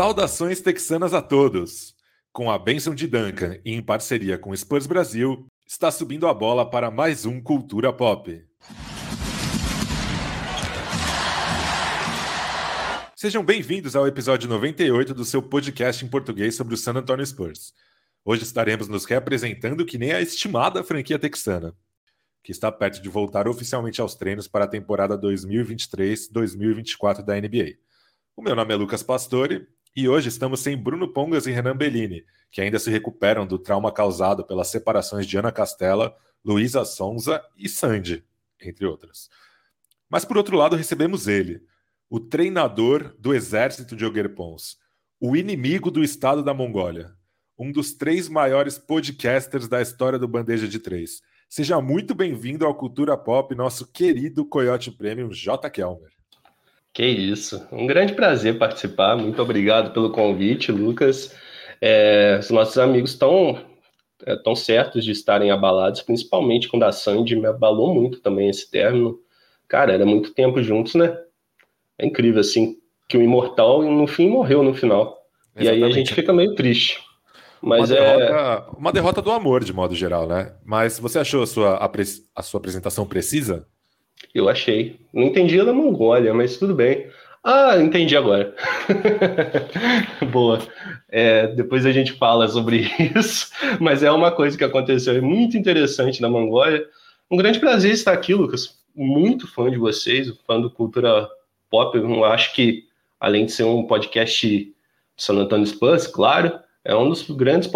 Saudações texanas a todos! Com a bênção de Duncan e em parceria com Spurs Brasil, está subindo a bola para mais um Cultura Pop. Sejam bem-vindos ao episódio 98 do seu podcast em português sobre o San Antonio Spurs. Hoje estaremos nos reapresentando que nem a estimada franquia texana, que está perto de voltar oficialmente aos treinos para a temporada 2023-2024 da NBA. O meu nome é Lucas Pastore e hoje estamos sem Bruno Pongas e Renan Bellini, que ainda se recuperam do trauma causado pelas separações de Ana Castela, Luísa Sonza e Sandy, entre outras. Mas por outro lado, recebemos ele, o treinador do exército de Ogerpons, o inimigo do estado da Mongólia, um dos três maiores podcasters da história do Bandeja de Três. Seja muito bem-vindo ao Cultura Pop, nosso querido Coyote Premium J. Kelmer. Que isso, um grande prazer participar. Muito obrigado pelo convite, Lucas. É, os nossos amigos estão é, tão certos de estarem abalados, principalmente quando a Sandy me abalou muito também esse término. Cara, era muito tempo juntos, né? É incrível, assim, que o Imortal, no fim, morreu no final. Exatamente. E aí a gente fica meio triste. Mas uma, é... derrota, uma derrota do amor, de modo geral, né? Mas você achou a sua, a sua apresentação precisa? Eu achei. Não entendi a da Mongólia, mas tudo bem. Ah, entendi agora. Boa. É, depois a gente fala sobre isso, mas é uma coisa que aconteceu é muito interessante na Mongólia. Um grande prazer estar aqui, Lucas. Muito fã de vocês, fã do Cultura Pop. Eu acho que, além de ser um podcast de San Antonio Spurs, claro, é um dos grandes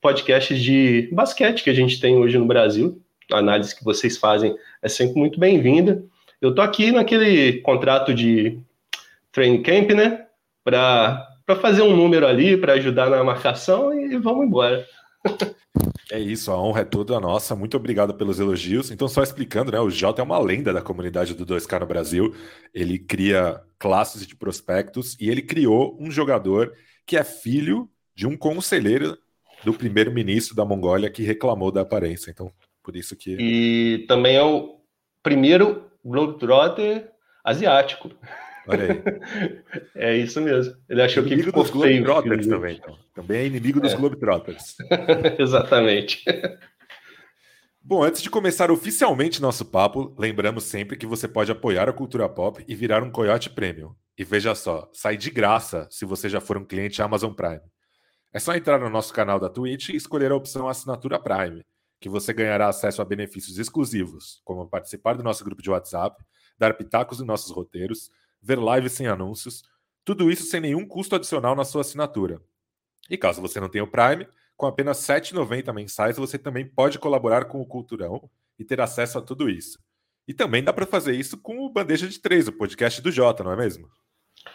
podcasts de basquete que a gente tem hoje no Brasil análise que vocês fazem é sempre muito bem-vinda. Eu tô aqui naquele contrato de training camp, né? Para fazer um número ali, para ajudar na marcação e vamos embora. É isso, a honra é toda nossa. Muito obrigado pelos elogios. Então, só explicando, né? O Jota é uma lenda da comunidade do 2K no Brasil. Ele cria classes de prospectos e ele criou um jogador que é filho de um conselheiro do primeiro-ministro da Mongólia que reclamou da aparência. Então, por isso que. E também é o primeiro Globetrotter asiático. Olha aí. é isso mesmo. Ele achou inimigo que ficou dos Globetrotters também. Então. Também é inimigo dos é. Globetrotters. Exatamente. Bom, antes de começar oficialmente nosso papo, lembramos sempre que você pode apoiar a cultura pop e virar um Coyote Premium. E veja só, sai de graça se você já for um cliente Amazon Prime. É só entrar no nosso canal da Twitch e escolher a opção Assinatura Prime que você ganhará acesso a benefícios exclusivos, como participar do nosso grupo de WhatsApp, dar pitacos em nossos roteiros, ver lives sem anúncios, tudo isso sem nenhum custo adicional na sua assinatura. E caso você não tenha o Prime, com apenas R$ 7,90 mensais você também pode colaborar com o Culturão e ter acesso a tudo isso. E também dá para fazer isso com o Bandeja de Três, o podcast do Jota, não é mesmo?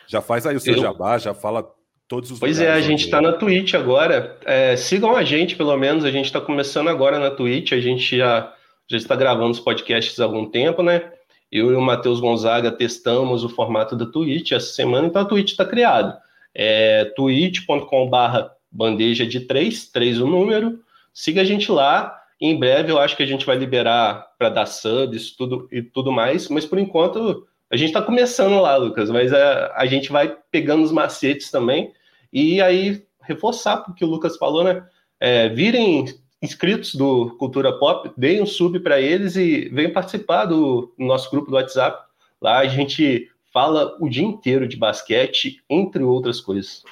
Já faz aí o seu Eu... jabá, já fala todos os Pois é, a gente está na Twitch agora. É, sigam a gente, pelo menos. A gente está começando agora na Twitch. A gente já, já está gravando os podcasts há algum tempo, né? Eu e o Matheus Gonzaga testamos o formato da Twitch essa semana, então a Twitch está criado. É twitch.com/barra bandeja de três, três o número. Siga a gente lá. Em breve eu acho que a gente vai liberar para dar subs tudo, e tudo mais, mas por enquanto a gente está começando lá, Lucas, mas a, a gente vai pegando os macetes também. E aí, reforçar o que o Lucas falou, né? É, virem inscritos do Cultura Pop, deem um sub para eles e venham participar do nosso grupo do WhatsApp. Lá a gente fala o dia inteiro de basquete, entre outras coisas.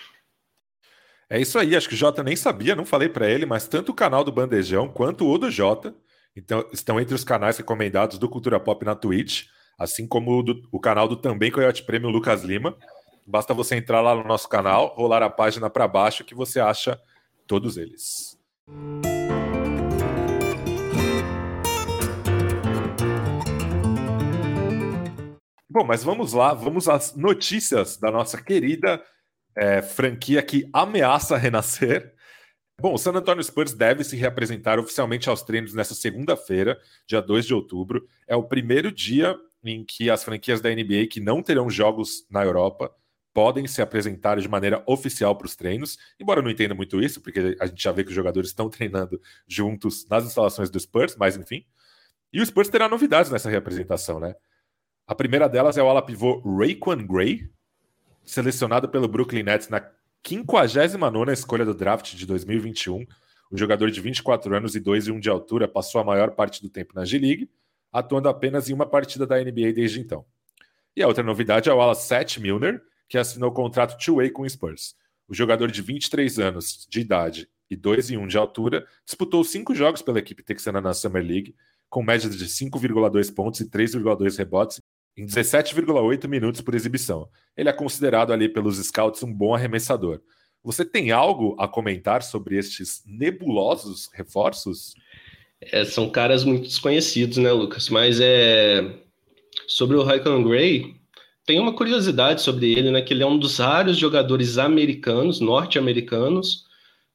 É isso aí, acho que o Jota nem sabia, não falei para ele, mas tanto o canal do Bandejão quanto o do Jota então, estão entre os canais recomendados do Cultura Pop na Twitch, assim como o, do, o canal do também Coyote Prêmio Lucas Lima. Basta você entrar lá no nosso canal, rolar a página para baixo que você acha todos eles. Bom, mas vamos lá, vamos às notícias da nossa querida é, franquia que ameaça renascer. Bom, o San Antonio Spurs deve se reapresentar oficialmente aos treinos nessa segunda-feira, dia 2 de outubro. É o primeiro dia em que as franquias da NBA que não terão jogos na Europa podem se apresentar de maneira oficial para os treinos, embora eu não entenda muito isso, porque a gente já vê que os jogadores estão treinando juntos nas instalações do Spurs, mas enfim. E o Spurs terá novidades nessa reapresentação, né? A primeira delas é o ala pivô Raekwon Gray, selecionado pelo Brooklyn Nets na 59 escolha do draft de 2021. O jogador de 24 anos e 2 e 1 de altura passou a maior parte do tempo na G-League, atuando apenas em uma partida da NBA desde então. E a outra novidade é o ala Seth Milner, que assinou contrato two-way com o Spurs. O jogador de 23 anos de idade e 2 e 1 de altura disputou cinco jogos pela equipe texana na Summer League, com médias de 5,2 pontos e 3,2 rebotes em 17,8 minutos por exibição. Ele é considerado ali pelos scouts um bom arremessador. Você tem algo a comentar sobre estes nebulosos reforços? É, são caras muito desconhecidos, né, Lucas? Mas é sobre o Raikkonen Gray, tem uma curiosidade sobre ele, né? Que ele é um dos raros jogadores americanos, norte-americanos,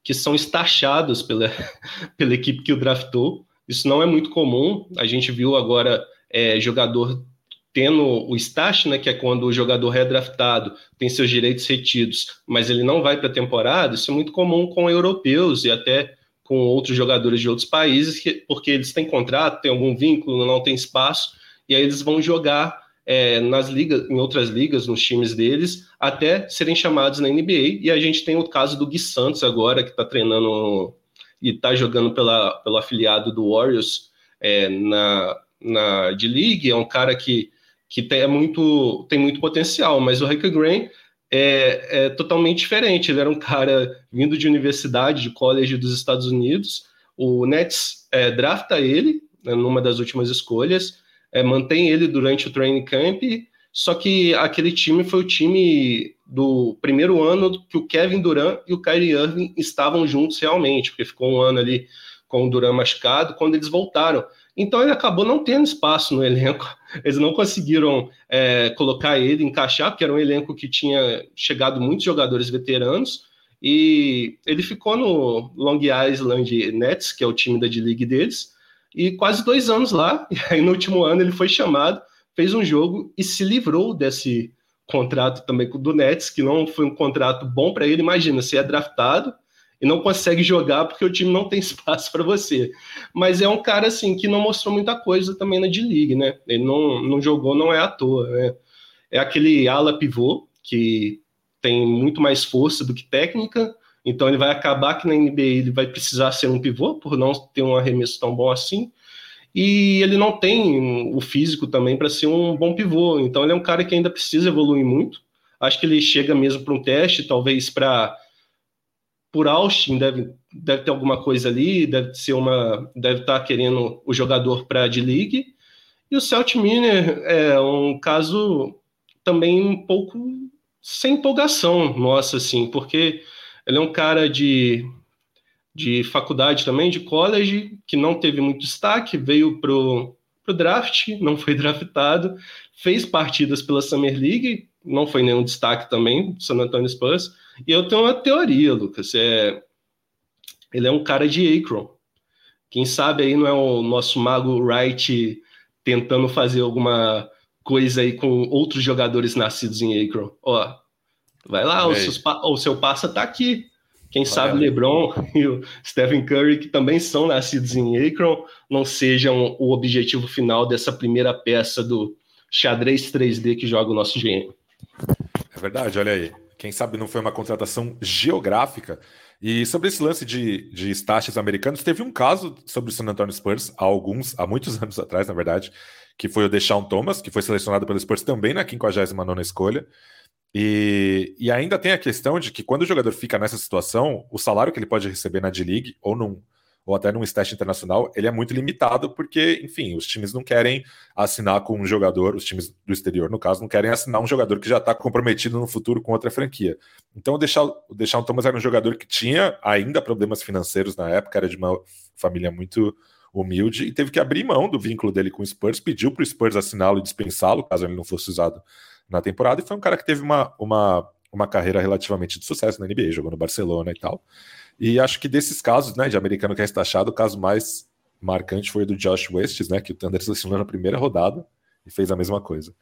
que são estachados pela, pela equipe que o draftou. Isso não é muito comum. A gente viu agora é, jogador tendo o stash, né, que é quando o jogador é draftado, tem seus direitos retidos, mas ele não vai para a temporada, isso é muito comum com europeus e até com outros jogadores de outros países, que, porque eles têm contrato, têm algum vínculo, não tem espaço, e aí eles vão jogar é, nas ligas, em outras ligas, nos times deles, até serem chamados na NBA. E a gente tem o caso do Gui Santos agora, que está treinando e está jogando pela, pelo afiliado do Warriors é, na, na D-League. É um cara que que tem, é muito, tem muito potencial, mas o Rick Graham é, é, totalmente diferente. Ele era um cara vindo de universidade, de college dos Estados Unidos. O Nets é, drafta ele né, numa das últimas escolhas, é, mantém ele durante o training camp. Só que aquele time foi o time do primeiro ano que o Kevin Durant e o Kyrie Irving estavam juntos realmente, porque ficou um ano ali com o Durant machucado quando eles voltaram. Então ele acabou não tendo espaço no elenco. Eles não conseguiram é, colocar ele, encaixar, porque era um elenco que tinha chegado muitos jogadores veteranos. E ele ficou no Long Island Nets, que é o time da D-League deles, e quase dois anos lá. E aí no último ano ele foi chamado, fez um jogo e se livrou desse contrato também do Nets, que não foi um contrato bom para ele. Imagina, se é draftado e não consegue jogar porque o time não tem espaço para você. Mas é um cara assim que não mostrou muita coisa também na D-League, né? Ele não, não jogou, não é à toa, né? É aquele ala pivô que tem muito mais força do que técnica, então ele vai acabar que na NBA ele vai precisar ser um pivô por não ter um arremesso tão bom assim. E ele não tem o físico também para ser um bom pivô, então ele é um cara que ainda precisa evoluir muito. Acho que ele chega mesmo para um teste, talvez para por Austin deve, deve ter alguma coisa ali, deve ser uma, deve estar tá querendo o jogador para a D-League. E o Celt Miner é um caso também um pouco sem empolgação nossa, assim, porque ele é um cara de, de faculdade também, de college, que não teve muito destaque, veio pro, pro draft, não foi draftado, fez partidas pela Summer League, não foi nenhum destaque também, San Antonio Spurs, e eu tenho uma teoria, Lucas. É... Ele é um cara de Akron. Quem sabe aí não é o nosso mago Wright tentando fazer alguma coisa aí com outros jogadores nascidos em Akron. Ó, vai lá, o, seus, o, seu passa tá aqui. Quem Olha sabe LeBron e o Stephen Curry, que também são nascidos em Akron, não sejam o objetivo final dessa primeira peça do xadrez 3D que joga o nosso GM. É verdade, olha aí. Quem sabe não foi uma contratação geográfica. E sobre esse lance de, de americanos, teve um caso sobre o San Antonio Spurs há alguns, há muitos anos atrás, na verdade, que foi o Deshaun Thomas, que foi selecionado pelo Spurs também na 59 escolha. E, e ainda tem a questão de que quando o jogador fica nessa situação, o salário que ele pode receber na D-League ou num, ou até num stage internacional, ele é muito limitado porque, enfim, os times não querem assinar com um jogador, os times do exterior, no caso, não querem assinar um jogador que já está comprometido no futuro com outra franquia. Então, o Deixar, o Thomas era um jogador que tinha ainda problemas financeiros na época, era de uma família muito humilde e teve que abrir mão do vínculo dele com o Spurs, pediu para o Spurs assiná-lo e dispensá-lo, caso ele não fosse usado na temporada, e foi um cara que teve uma, uma, uma carreira relativamente de sucesso na NBA, jogou no Barcelona e tal. E acho que desses casos, né, de americano que é estachado, o caso mais marcante foi o do Josh West, né, que o Thunder selecionou na primeira rodada e fez a mesma coisa.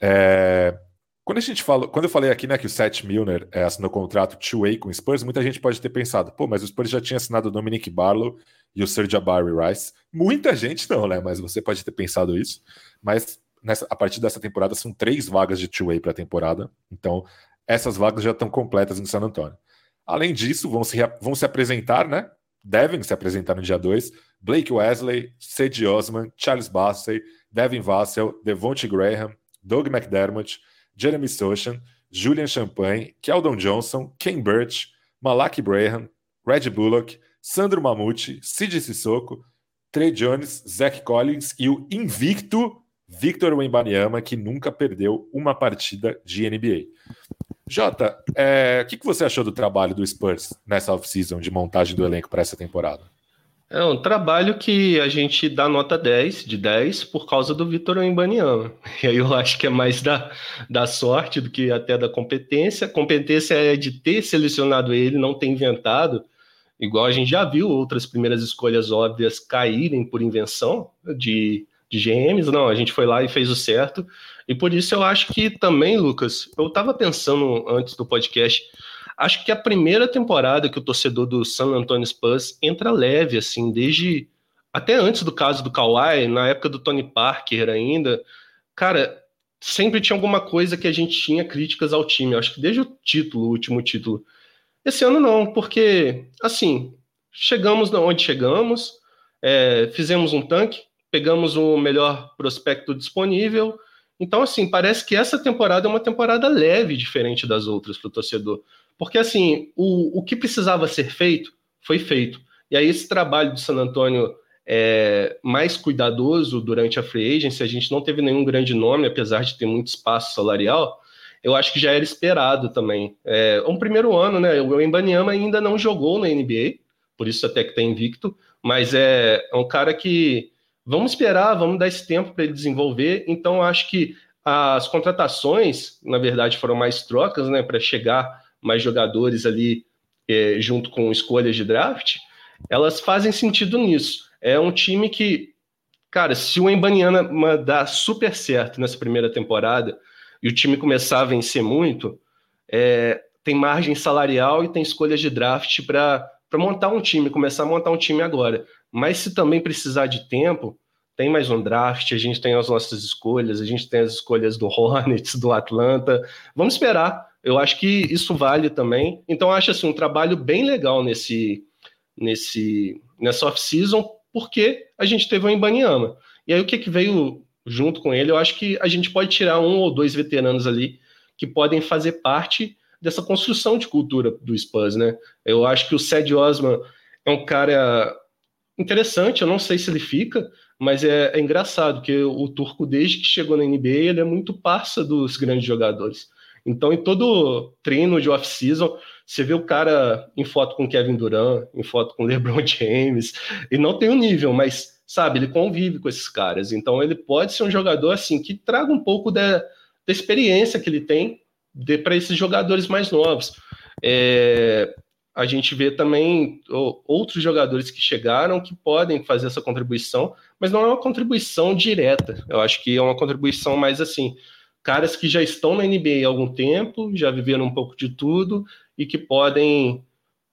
É... Quando a gente fala, quando eu falei aqui, né, que o Seth Milner é, assinou contrato two-way com o Spurs, muita gente pode ter pensado, pô, mas o Spurs já tinha assinado o Dominic Barlow e o Serge Barry Rice. Muita gente não, né, mas você pode ter pensado isso. Mas nessa, a partir dessa temporada são três vagas de two-way para a temporada, então essas vagas já estão completas em San Antonio. Além disso, vão se, vão se apresentar, né? Devem se apresentar no dia 2, Blake Wesley, Cedi Osman, Charles Bassey, Devin Vassell, Devonte Graham, Doug McDermott, Jeremy Sochan, Julian Champagne, Keldon Johnson, Ken Birch, Malak Braham, Red Bullock, Sandro Mamute, Cid Sissoko, Trey Jones, Zach Collins e o invicto Victor Wembanyama, que nunca perdeu uma partida de NBA. Jota, é, o que, que você achou do trabalho do Spurs nessa off-season de montagem do elenco para essa temporada? É um trabalho que a gente dá nota 10, de 10, por causa do Vitor Wembanyama. E aí eu acho que é mais da, da sorte do que até da competência. Competência é de ter selecionado ele, não ter inventado, igual a gente já viu outras primeiras escolhas óbvias caírem por invenção de, de GMs. Não, a gente foi lá e fez o certo. E por isso eu acho que também, Lucas, eu estava pensando antes do podcast, acho que a primeira temporada que o torcedor do San Antonio Spurs entra leve, assim, desde até antes do caso do Kawhi, na época do Tony Parker ainda, cara, sempre tinha alguma coisa que a gente tinha críticas ao time. Acho que desde o título, o último título. Esse ano não, porque, assim, chegamos onde chegamos, é, fizemos um tanque, pegamos o melhor prospecto disponível. Então, assim, parece que essa temporada é uma temporada leve, diferente das outras para o torcedor. Porque, assim, o, o que precisava ser feito, foi feito. E aí, esse trabalho do San Antônio é, mais cuidadoso durante a free agency, a gente não teve nenhum grande nome, apesar de ter muito espaço salarial, eu acho que já era esperado também. É um primeiro ano, né? O Embanyama ainda não jogou na NBA, por isso até que está invicto, mas é, é um cara que vamos esperar, vamos dar esse tempo para ele desenvolver. Então, acho que as contratações, na verdade, foram mais trocas, né? Para chegar mais jogadores ali é, junto com escolhas de draft, elas fazem sentido nisso. É um time que, cara, se o Embanyama dar super certo nessa primeira temporada e o time começar a vencer muito, é, tem margem salarial e tem escolhas de draft para montar um time, começar a montar um time agora. Mas se também precisar de tempo, tem mais um draft, a gente tem as nossas escolhas, a gente tem as escolhas do Hornets, do Atlanta. Vamos esperar. Eu acho que isso vale também. Então, acho assim, um trabalho bem legal nesse, nesse, nessa off-season, porque a gente teve o Embanyama. E aí, o que, que veio junto com ele, eu acho que a gente pode tirar um ou dois veteranos ali que podem fazer parte dessa construção de cultura do Spurs, né? Eu acho que o Ced Osman é um cara interessante, eu não sei se ele fica, mas é, é engraçado que o turco, desde que chegou na NBA, ele é muito parça dos grandes jogadores. Então, em todo treino de off-season, você vê o cara em foto com Kevin Durant, em foto com LeBron James, e não tem o um nível, mas sabe, ele convive com esses caras. Então ele pode ser um jogador assim que traga um pouco da, da experiência que ele tem para esses jogadores mais novos. É, a gente vê também outros jogadores que chegaram que podem fazer essa contribuição, mas não é uma contribuição direta. Eu acho que é uma contribuição mais assim, caras que já estão na NBA há algum tempo, já viveram um pouco de tudo e que podem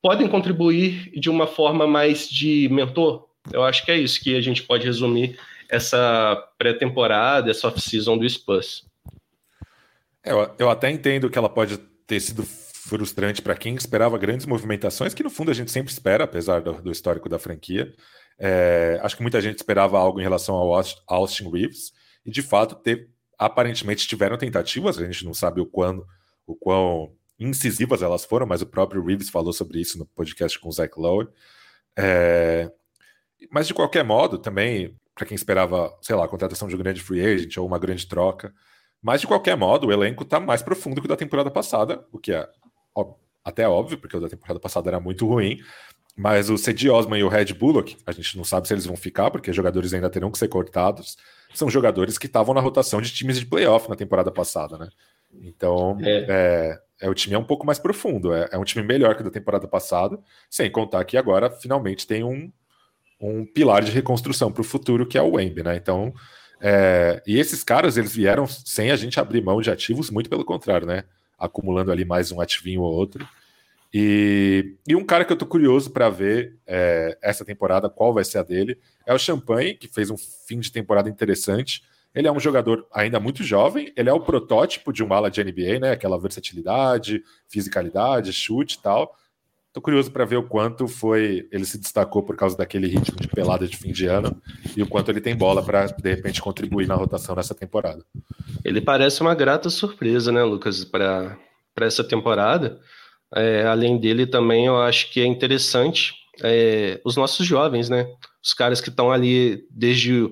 podem contribuir de uma forma mais de mentor, eu acho que é isso que a gente pode resumir essa pré-temporada, essa off-season do Spurs. É, eu, eu até entendo que ela pode ter sido frustrante para quem esperava grandes movimentações, que no fundo a gente sempre espera, apesar do, do histórico da franquia. É, acho que muita gente esperava algo em relação ao Austin Reeves, e de fato teve, aparentemente tiveram tentativas, a gente não sabe o quando, o quão incisivas elas foram, mas o próprio Reeves falou sobre isso no podcast com o Zach Lowe. É, mas de qualquer modo, também, para quem esperava, sei lá, a contratação de um grande free agent ou uma grande troca, mas de qualquer modo, o elenco está mais profundo que o da temporada passada, o que é ó, até óbvio, porque o da temporada passada era muito ruim. Mas o Cedi Osman e o Red Bullock, a gente não sabe se eles vão ficar, porque os jogadores ainda terão que ser cortados. São jogadores que estavam na rotação de times de playoff na temporada passada, né? Então, é. É, é, o time é um pouco mais profundo, é, é um time melhor que o da temporada passada, sem contar que agora finalmente tem um, um pilar de reconstrução para o futuro, que é o Wemby, né? Então, é, e esses caras, eles vieram sem a gente abrir mão de ativos, muito pelo contrário, né? Acumulando ali mais um ativinho ou outro. E, e um cara que eu tô curioso para ver é, essa temporada, qual vai ser a dele, é o Champagne, que fez um fim de temporada interessante. Ele é um jogador ainda muito jovem, ele é o protótipo de um ala de NBA, né? Aquela versatilidade, fisicalidade, chute e tal. Tô curioso para ver o quanto foi ele se destacou por causa daquele ritmo de pelada de fim de ano e o quanto ele tem bola para de repente contribuir na rotação nessa temporada. Ele parece uma grata surpresa, né, Lucas, para essa temporada. É, além dele, também eu acho que é interessante é, os nossos jovens, né? Os caras que estão ali desde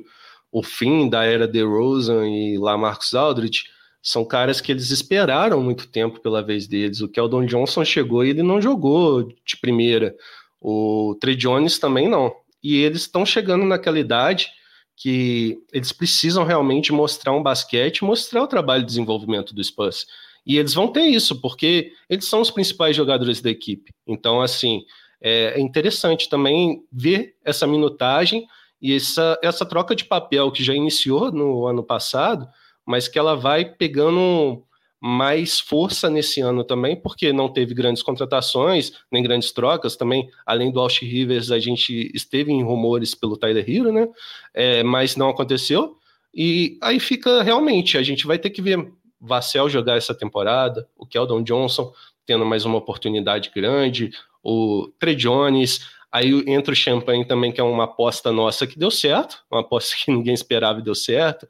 o fim da era de Rosen e lá Marcos Aldridge, são caras que eles esperaram muito tempo pela vez deles. O Keldon Johnson chegou e ele não jogou de primeira. O Trey Jones também não. E eles estão chegando naquela idade que eles precisam realmente mostrar um basquete, mostrar o trabalho de desenvolvimento do Spurs. E eles vão ter isso, porque eles são os principais jogadores da equipe. Então, assim, é interessante também ver essa minutagem e essa, essa troca de papel que já iniciou no ano passado, mas que ela vai pegando mais força nesse ano também, porque não teve grandes contratações, nem grandes trocas também. Além do Austin Rivers, a gente esteve em rumores pelo Tyler Hero, né? É, mas não aconteceu. E aí fica realmente, a gente vai ter que ver Vassell jogar essa temporada, o Keldon Johnson tendo mais uma oportunidade grande, o Trey Jones, aí entra o Champagne também, que é uma aposta nossa que deu certo, uma aposta que ninguém esperava e deu certo,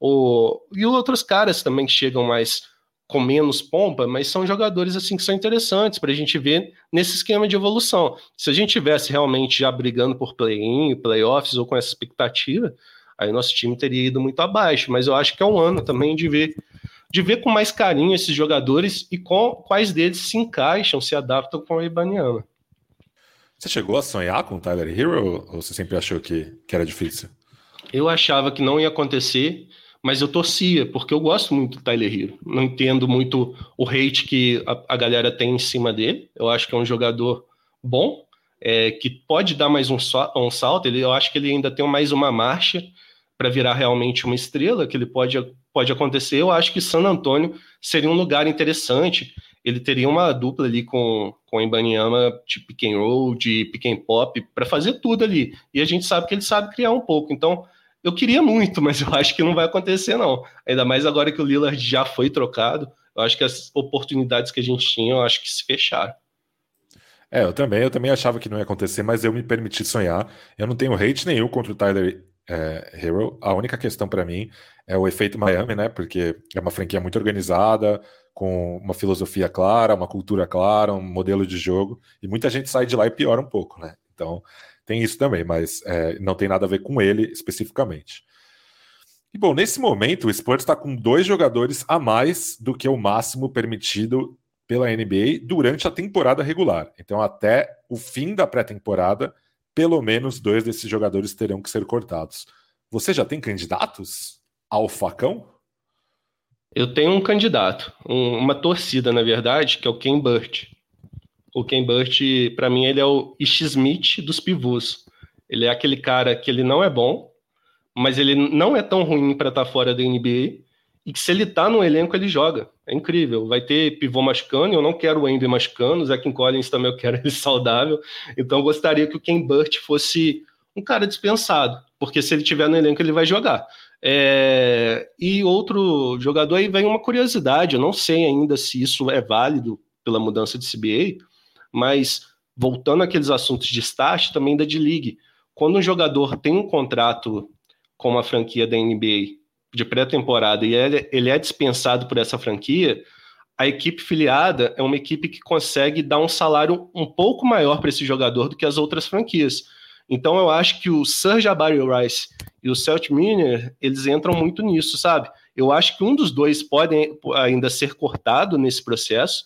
o, e outros caras também que chegam mais com menos pompa, mas são jogadores assim que são interessantes para a gente ver nesse esquema de evolução. Se a gente tivesse realmente já brigando por play-in, playoffs ou com essa expectativa, aí nosso time teria ido muito abaixo. Mas eu acho que é um ano também de ver de ver com mais carinho esses jogadores e com quais deles se encaixam, se adaptam com a Ibaniama. Você chegou a sonhar com o Tyler Hero ou você sempre achou que, que era difícil? Eu achava que não ia acontecer, mas eu torcia, porque eu gosto muito do Tyler Hero. Não entendo muito o hate que a, a galera tem em cima dele. Eu acho que é um jogador bom, é, que pode dar mais um, um salto. Ele, eu acho que ele ainda tem mais uma marcha para virar realmente uma estrela, que ele pode pode acontecer. Eu acho que San Antônio seria um lugar interessante. Ele teria uma dupla ali com, com Ibaniama de pick and roll, de pick and pop, para fazer tudo ali. E a gente sabe que ele sabe criar um pouco. Então, eu queria muito, mas eu acho que não vai acontecer, não. Ainda mais agora que o Lillard já foi trocado. Eu acho que as oportunidades que a gente tinha, eu acho que se fecharam. É, eu também, eu também achava que não ia acontecer, mas eu me permiti sonhar. Eu não tenho hate nenhum contra o Tyler é, Hero. A única questão para mim é o efeito Miami, né? Porque é uma franquia muito organizada, com uma filosofia clara, uma cultura clara, um modelo de jogo, e muita gente sai de lá e piora um pouco, né? Então tem isso também, mas é, não tem nada a ver com ele especificamente. E bom, nesse momento o Spurs está com dois jogadores a mais do que o máximo permitido pela NBA durante a temporada regular. Então, até o fim da pré-temporada, pelo menos dois desses jogadores terão que ser cortados. Você já tem candidatos ao facão? Eu tenho um candidato, um, uma torcida, na verdade, que é o Ken Burt. O Ken Burt, para mim, ele é o Ish Smith dos pivôs. Ele é aquele cara que ele não é bom, mas ele não é tão ruim para estar tá fora da NBA e que se ele tá no elenco, ele joga. É incrível. Vai ter pivô machucando, eu não quero o Ender machucando, o Zach Collins também eu quero ele saudável. Então eu gostaria que o Ken Burt fosse um cara dispensado, porque se ele tiver no elenco, ele vai jogar. É... E outro jogador aí vem uma curiosidade, eu não sei ainda se isso é válido pela mudança de CBA, mas voltando àqueles assuntos de start, também da D-League. Quando um jogador tem um contrato com uma franquia da NBA de pré-temporada e ele, é dispensado por essa franquia, a equipe filiada é uma equipe que consegue dar um salário um pouco maior para esse jogador do que as outras franquias. Então eu acho que o Sir Jabari Rice e o Celt Miner, eles entram muito nisso, sabe? Eu acho que um dos dois pode ainda ser cortado nesse processo,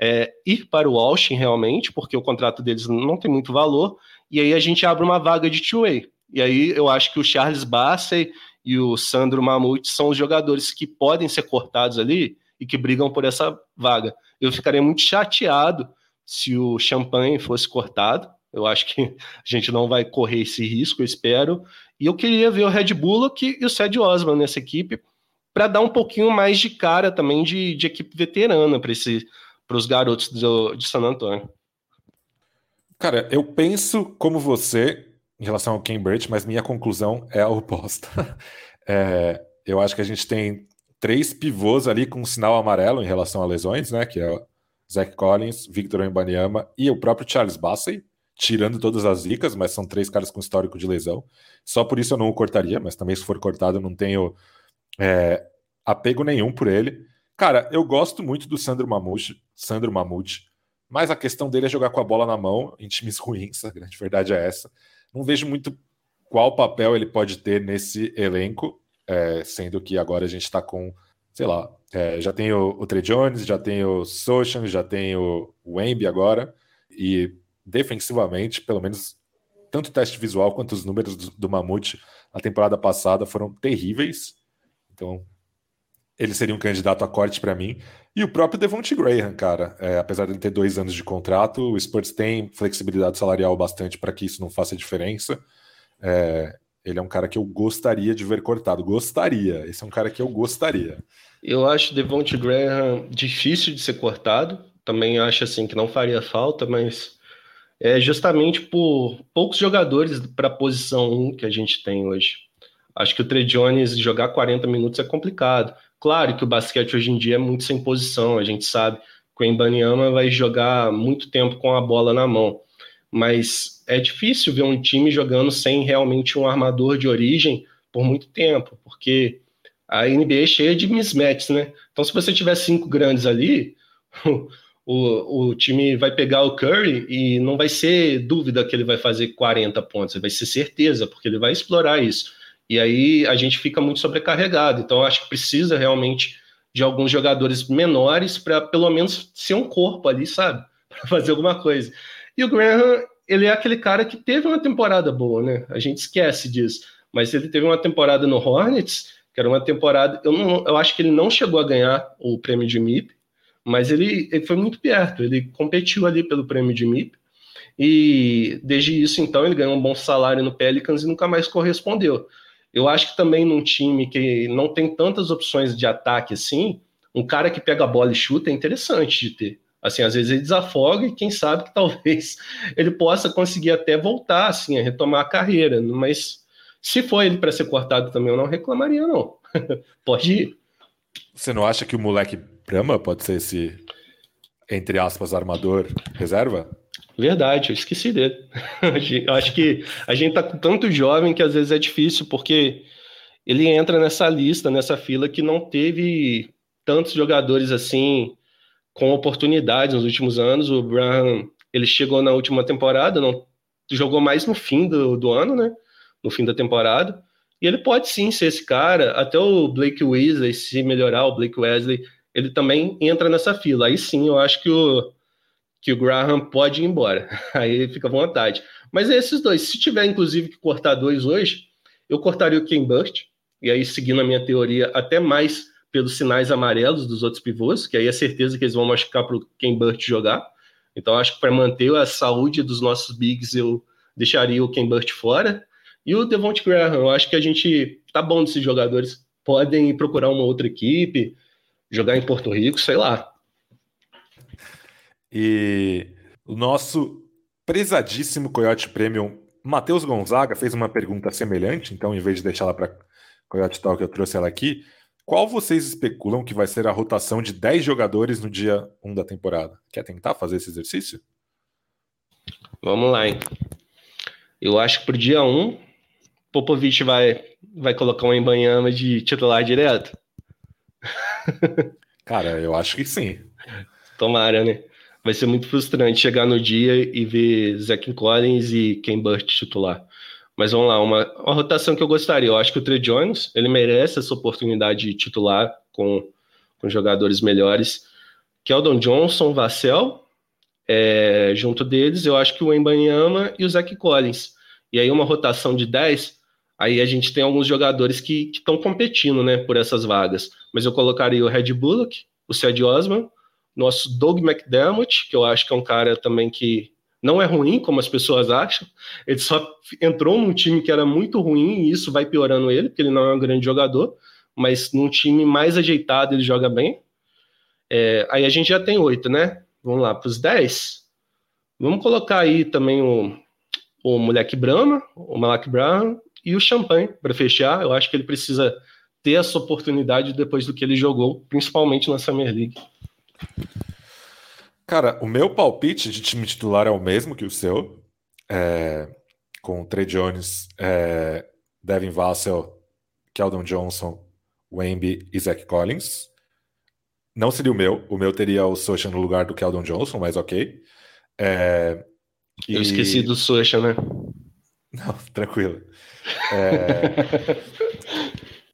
é, ir para o Austin realmente, porque o contrato deles não tem muito valor, e aí a gente abre uma vaga de two-way. E aí eu acho que o Charles Bassey e o Sandro Mamute são os jogadores que podem ser cortados ali e que brigam por essa vaga. Eu ficaria muito chateado se o Champagne fosse cortado. Eu acho que a gente não vai correr esse risco, eu espero. E eu queria ver o Red Bullock e o Ced Osman nessa equipe para dar um pouquinho mais de cara também de, de equipe veterana para os garotos do, de San Antônio. Cara, eu penso como você em relação ao Cambridge, mas minha conclusão é a oposta. É, eu acho que a gente tem três pivôs ali com um sinal amarelo em relação a lesões, né? Que é o Zach Collins, Victor Wembanyama e o próprio Charles Bassey, tirando todas as zicas, mas são três caras com histórico de lesão. Só por isso eu não o cortaria, mas também se for cortado eu não tenho é, apego nenhum por ele. Cara, eu gosto muito do Sandro Mamute, Sandro Mamute, mas a questão dele é jogar com a bola na mão em times ruins, a grande verdade é essa. Não vejo muito qual papel ele pode ter nesse elenco, é, sendo que agora a gente está com, sei lá, é, já tem o, o Trey Jones, já tem o Sochan, já tem o, Embi agora, e defensivamente, pelo menos tanto o teste visual quanto os números do, do Mamute na temporada passada foram terríveis. Então, ele seria um candidato a corte para mim. E o próprio Devonte Graham, cara, é, apesar de ter dois anos de contrato, o Spurs tem flexibilidade salarial bastante para que isso não faça diferença. É, ele é um cara que eu gostaria de ver cortado. Gostaria. Esse é um cara que eu gostaria. Eu acho Devonte Graham difícil de ser cortado. Também acho assim que não faria falta, mas é justamente por poucos jogadores para a posição 1 que a gente tem hoje. Acho que o Trey Jones jogar 40 minutos é complicado. Claro que o basquete hoje em dia é muito sem posição, a gente sabe que o Embanyama vai jogar muito tempo com a bola na mão mas é difícil ver um time jogando sem realmente um armador de origem por muito tempo, porque a NBA é cheia de mismatches, né? Então, se você tiver cinco grandes ali, o, o time vai pegar o Curry e não vai ser dúvida que ele vai fazer 40 pontos, vai ser certeza, porque ele vai explorar isso. E aí a gente fica muito sobrecarregado. Então, acho que precisa realmente de alguns jogadores menores para pelo menos ser um corpo ali, sabe? Para fazer alguma coisa. E o Graham, ele é aquele cara que teve uma temporada boa, né? A gente esquece disso. Mas ele teve uma temporada no Hornets, que era uma temporada. Eu, não, eu acho que ele não chegou a ganhar o prêmio de MIP, mas ele, ele foi muito perto. Ele competiu ali pelo prêmio de MIP. E desde isso, então, ele ganhou um bom salário no Pelicans e nunca mais correspondeu. Eu acho que também num time que não tem tantas opções de ataque assim, um cara que pega a bola e chuta é interessante de ter. Assim, às vezes ele desafoga e quem sabe que talvez ele possa conseguir até voltar, assim, a retomar a carreira. Mas se for ele para ser cortado também, eu não reclamaria, não. pode ir. Você não acha que o moleque Brahma pode ser esse, entre aspas, armador reserva? Verdade, eu esqueci dele. acho que a gente tá com tanto jovem que às vezes é difícil, porque ele entra nessa lista, nessa fila que não teve tantos jogadores assim com oportunidades nos últimos anos. O Brown ele chegou na última temporada, não jogou mais no fim do, do ano, né? No fim da temporada. E ele pode sim ser esse cara. Até o Blake Weasley, se melhorar, o Blake Wesley, ele também entra nessa fila. Aí sim, eu acho que o, que o Graham pode ir embora. Aí fica à vontade. Mas é esses dois. Se tiver, inclusive, que cortar dois hoje, eu cortaria o Ken Burst. E aí, seguindo a minha teoria, até mais pelos sinais amarelos dos outros pivôs, que aí é certeza que eles vão machucar para o Ken Burt jogar. Então, acho que para manter a saúde dos nossos bigs, eu deixaria o Ken Burt fora. E o Devonte Graham, eu acho que a gente tá bom desses jogadores. Podem procurar uma outra equipe, jogar em Porto Rico, sei lá. E o nosso prezadíssimo Coyote Premium, Matheus Gonzaga, fez uma pergunta semelhante, então, em vez de deixar ela para Coyote Talk, eu trouxe ela aqui. Qual vocês especulam que vai ser a rotação de 10 jogadores no dia 1 da temporada? Quer tentar fazer esse exercício? Vamos lá, hein? Eu acho que pro dia 1, Popovich vai, vai colocar um embanhama de titular direto. Cara, eu acho que sim. Tomara, né? Vai ser muito frustrante chegar no dia e ver Zach Collins e Ken Burt titular. Mas vamos lá, uma, uma rotação que eu gostaria. Eu acho que o Trey Jones, ele merece essa oportunidade de titular com, com jogadores melhores. Keldon Johnson, Vassell, é, junto deles, eu acho que o Embanyama e o Zach Collins. E aí uma rotação de 10, aí a gente tem alguns jogadores que estão competindo né, por essas vagas. Mas eu colocaria o Red Bullock, o Ced Osman, nosso Doug McDermott, que eu acho que é um cara também que não é ruim, como as pessoas acham. Ele só entrou num time que era muito ruim e isso vai piorando ele, porque ele não é um grande jogador, mas num time mais ajeitado ele joga bem. É, aí a gente já tem oito, né? Vamos lá, para os dez. Vamos colocar aí também o, o Moleque Brahma, o Malak Brown e o Champagne para fechar. Eu acho que ele precisa ter essa oportunidade depois do que ele jogou, principalmente na Summer League. Cara, o meu palpite de time titular é o mesmo que o seu, é, com Trey Jones, é, Devin Vassell, Keldon Johnson, Wemby e Zach Collins. Não seria o meu, o meu teria o Socha no lugar do Keldon Johnson, mas ok. É, e... Eu esqueci do Socha, né? Não, tranquilo. É...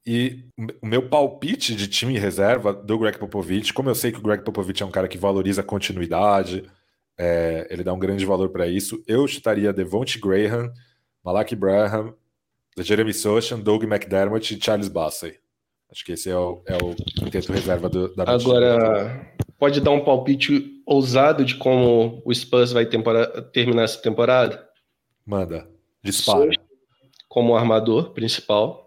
e o meu palpite de time reserva do Greg Popovich, como eu sei que o Greg Popovich é um cara que valoriza a continuidade, é, ele dá um grande valor para isso, eu chutaria Devonte Graham, Malak Braham, Jeremy Sochan, Doug McDermott e Charles Bassey. Acho que esse é o, é o quinteto reserva do, da Agora, pode dar um palpite ousado de como o Spurs vai terminar essa temporada? Manda. Dispara. Como armador principal.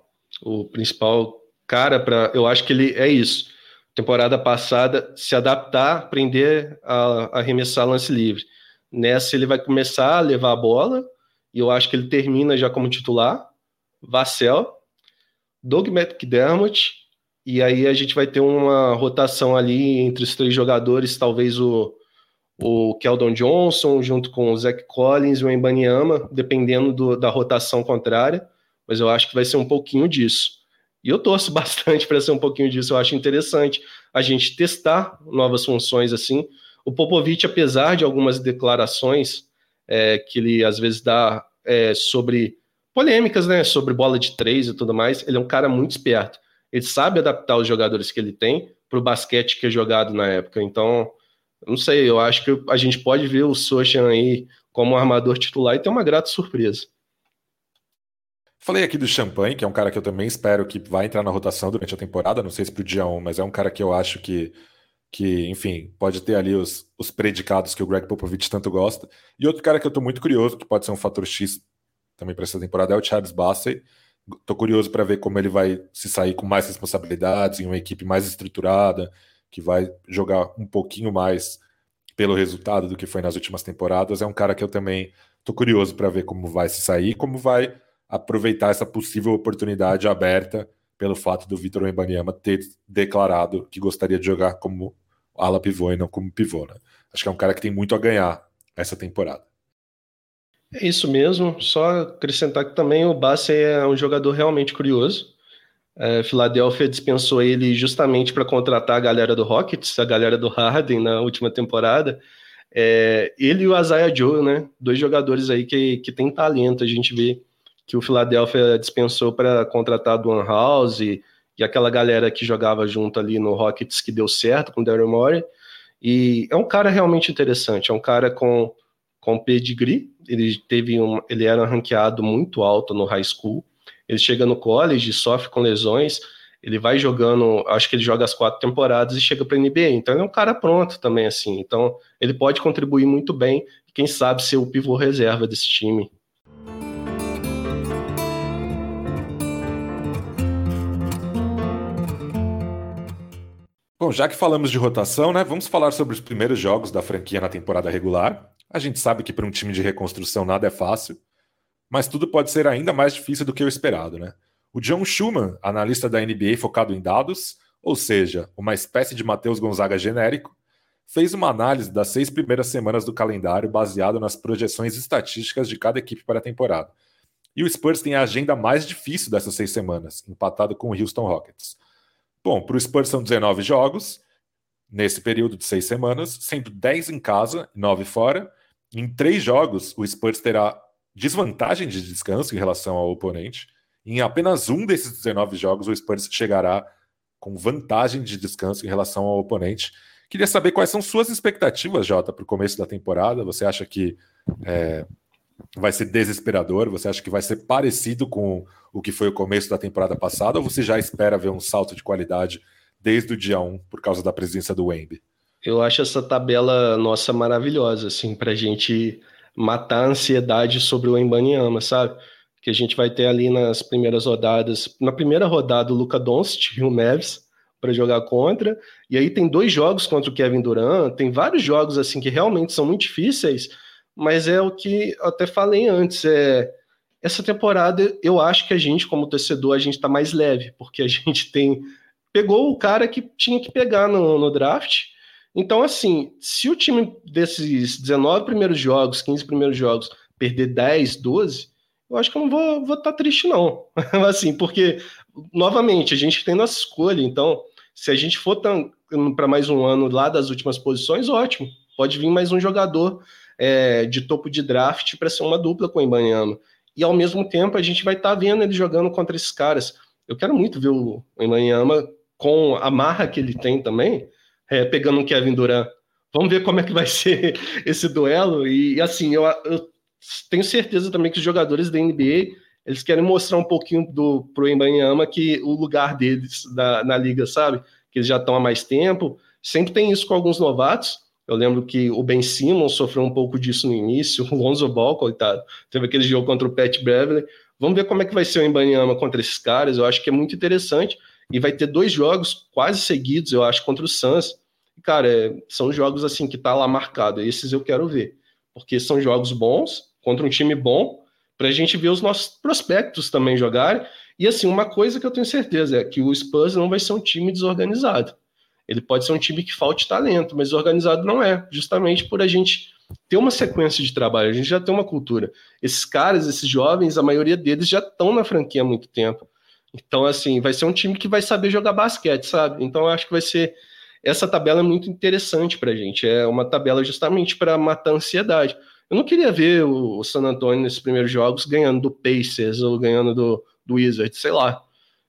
O principal cara para. Eu acho que ele é isso. Temporada passada, se adaptar, aprender a, arremessar lance livre. Nessa, ele vai começar a levar a bola, e eu acho que ele termina já como titular. Vassell, Doug McDermott, e aí a gente vai ter uma rotação ali entre os três jogadores, talvez o, o Keldon Johnson, junto com o Zach Collins e o Embanyama, dependendo do, da rotação contrária, mas eu acho que vai ser um pouquinho disso. E eu torço bastante para ser um pouquinho disso, eu acho interessante a gente testar novas funções assim. O Popovich, apesar de algumas declarações é, que ele às vezes dá é, sobre polêmicas, né, sobre bola de três e tudo mais, ele é um cara muito esperto. Ele sabe adaptar os jogadores que ele tem para o basquete que é jogado na época. Então, não sei, eu acho que a gente pode ver o Sochan aí como armador titular e ter uma grata surpresa. Falei aqui do Champagne, que é um cara que eu também espero que vai entrar na rotação durante a temporada, não sei se pro dia 1, mas é um cara que eu acho que, que enfim, pode ter ali os, os predicados que o Greg Popovich tanto gosta. E outro cara que eu tô muito curioso, que pode ser um fator X também para essa temporada, é o Charles Bassey. Tô curioso para ver como ele vai se sair com mais responsabilidades, em uma equipe mais estruturada, que vai jogar um pouquinho mais pelo resultado do que foi nas últimas temporadas. É um cara que eu também estou curioso para ver como vai se sair, como vai aproveitar essa possível oportunidade aberta pelo fato do Vitor Wembanyama ter declarado que gostaria de jogar como ala pivô e não como pivô. Né? Acho que é um cara que tem muito a ganhar essa temporada. É isso mesmo. Só acrescentar que também o Bassi é um jogador realmente curioso. É, Philadelphia dispensou ele justamente para contratar a galera do Rockets, a galera do Harden na última temporada. É, ele e o Isaiah Joe, né? Dois jogadores aí que, que tem talento. A gente vê que o Philadelphia dispensou para contratar do House e, e aquela galera que jogava junto ali no Rockets que deu certo com o Daryl Morey. E é um cara realmente interessante, é um cara com, com pedigree. Ele teve um, ele era ranqueado muito alto no high school ele chega no college, sofre com lesões, ele vai jogando, acho que ele joga as quatro temporadas e chega para a NBA. Então ele é um cara pronto também, assim. Então ele pode contribuir muito bem, quem sabe ser o pivô reserva desse time. Bom, já que falamos de rotação, né, vamos falar sobre os primeiros jogos da franquia na temporada regular. A gente sabe que para um time de reconstrução nada é fácil mas tudo pode ser ainda mais difícil do que o esperado, né? O John Schumann, analista da NBA focado em dados, ou seja, uma espécie de Matheus Gonzaga genérico, fez uma análise das seis primeiras semanas do calendário baseado nas projeções estatísticas de cada equipe para a temporada. E o Spurs tem a agenda mais difícil dessas seis semanas, empatado com o Houston Rockets. Bom, para o Spurs são 19 jogos nesse período de seis semanas, sendo 10 em casa e 9 fora. Em três jogos, o Spurs terá desvantagem de descanso em relação ao oponente. Em apenas um desses 19 jogos, o Spurs chegará com vantagem de descanso em relação ao oponente. Queria saber quais são suas expectativas, Jota, para o começo da temporada. Você acha que é, vai ser desesperador? Você acha que vai ser parecido com o que foi o começo da temporada passada? Ou você já espera ver um salto de qualidade desde o dia 1 por causa da presença do Wemby? Eu acho essa tabela nossa maravilhosa, assim, para a gente matar a ansiedade sobre o Embanyama, sabe? Que a gente vai ter ali nas primeiras rodadas. Na primeira rodada, o Luca Doncic e o Mavis para jogar contra. E aí tem dois jogos contra o Kevin Durant, tem vários jogos assim que realmente são muito difíceis, mas é o que até falei antes, é essa temporada eu acho que a gente, como torcedor, a gente está mais leve, porque a gente tem. Pegou o cara que tinha que pegar no, no draft. Então, assim, se o time desses 19 primeiros jogos, 15 primeiros jogos, perder 10, 12, eu acho que eu não vou estar vou tá triste, não. assim, porque, novamente, a gente tem nossa escolha, então, se a gente for para mais um ano lá das últimas posições, ótimo. Pode vir mais um jogador é, de topo de draft para ser uma dupla com o Ibanyama e ao mesmo tempo a gente vai estar tá vendo ele jogando contra esses caras. Eu quero muito ver o Emanyama com a marra que ele tem também, é, pegando o Kevin Durant. Vamos ver como é que vai ser esse duelo. E assim, eu, eu tenho certeza também que os jogadores da NBA eles querem mostrar um pouquinho do pro Embanyama que o lugar deles na liga, sabe? Que eles já estão há mais tempo. Sempre tem isso com alguns novatos. Eu lembro que o Ben Simmons sofreu um pouco disso no início, o Lonzo Ball, coitado, teve aquele jogo contra o Pat Beverly. Vamos ver como é que vai ser o Embanyama contra esses caras, eu acho que é muito interessante. E vai ter dois jogos quase seguidos, eu acho, contra o Suns. Cara, é, são jogos assim que tá lá marcado, esses eu quero ver. Porque são jogos bons, contra um time bom, para a gente ver os nossos prospectos também jogarem. E assim, uma coisa que eu tenho certeza é que o Spurs não vai ser um time desorganizado. Ele pode ser um time que falte talento, mas organizado não é, justamente por a gente ter uma sequência de trabalho, a gente já tem uma cultura. Esses caras, esses jovens, a maioria deles já estão na franquia há muito tempo. Então, assim, vai ser um time que vai saber jogar basquete, sabe? Então, eu acho que vai ser. Essa tabela é muito interessante para a gente. É uma tabela justamente para matar a ansiedade. Eu não queria ver o San Antonio nesses primeiros jogos ganhando do Pacers ou ganhando do, do Wizards, sei lá.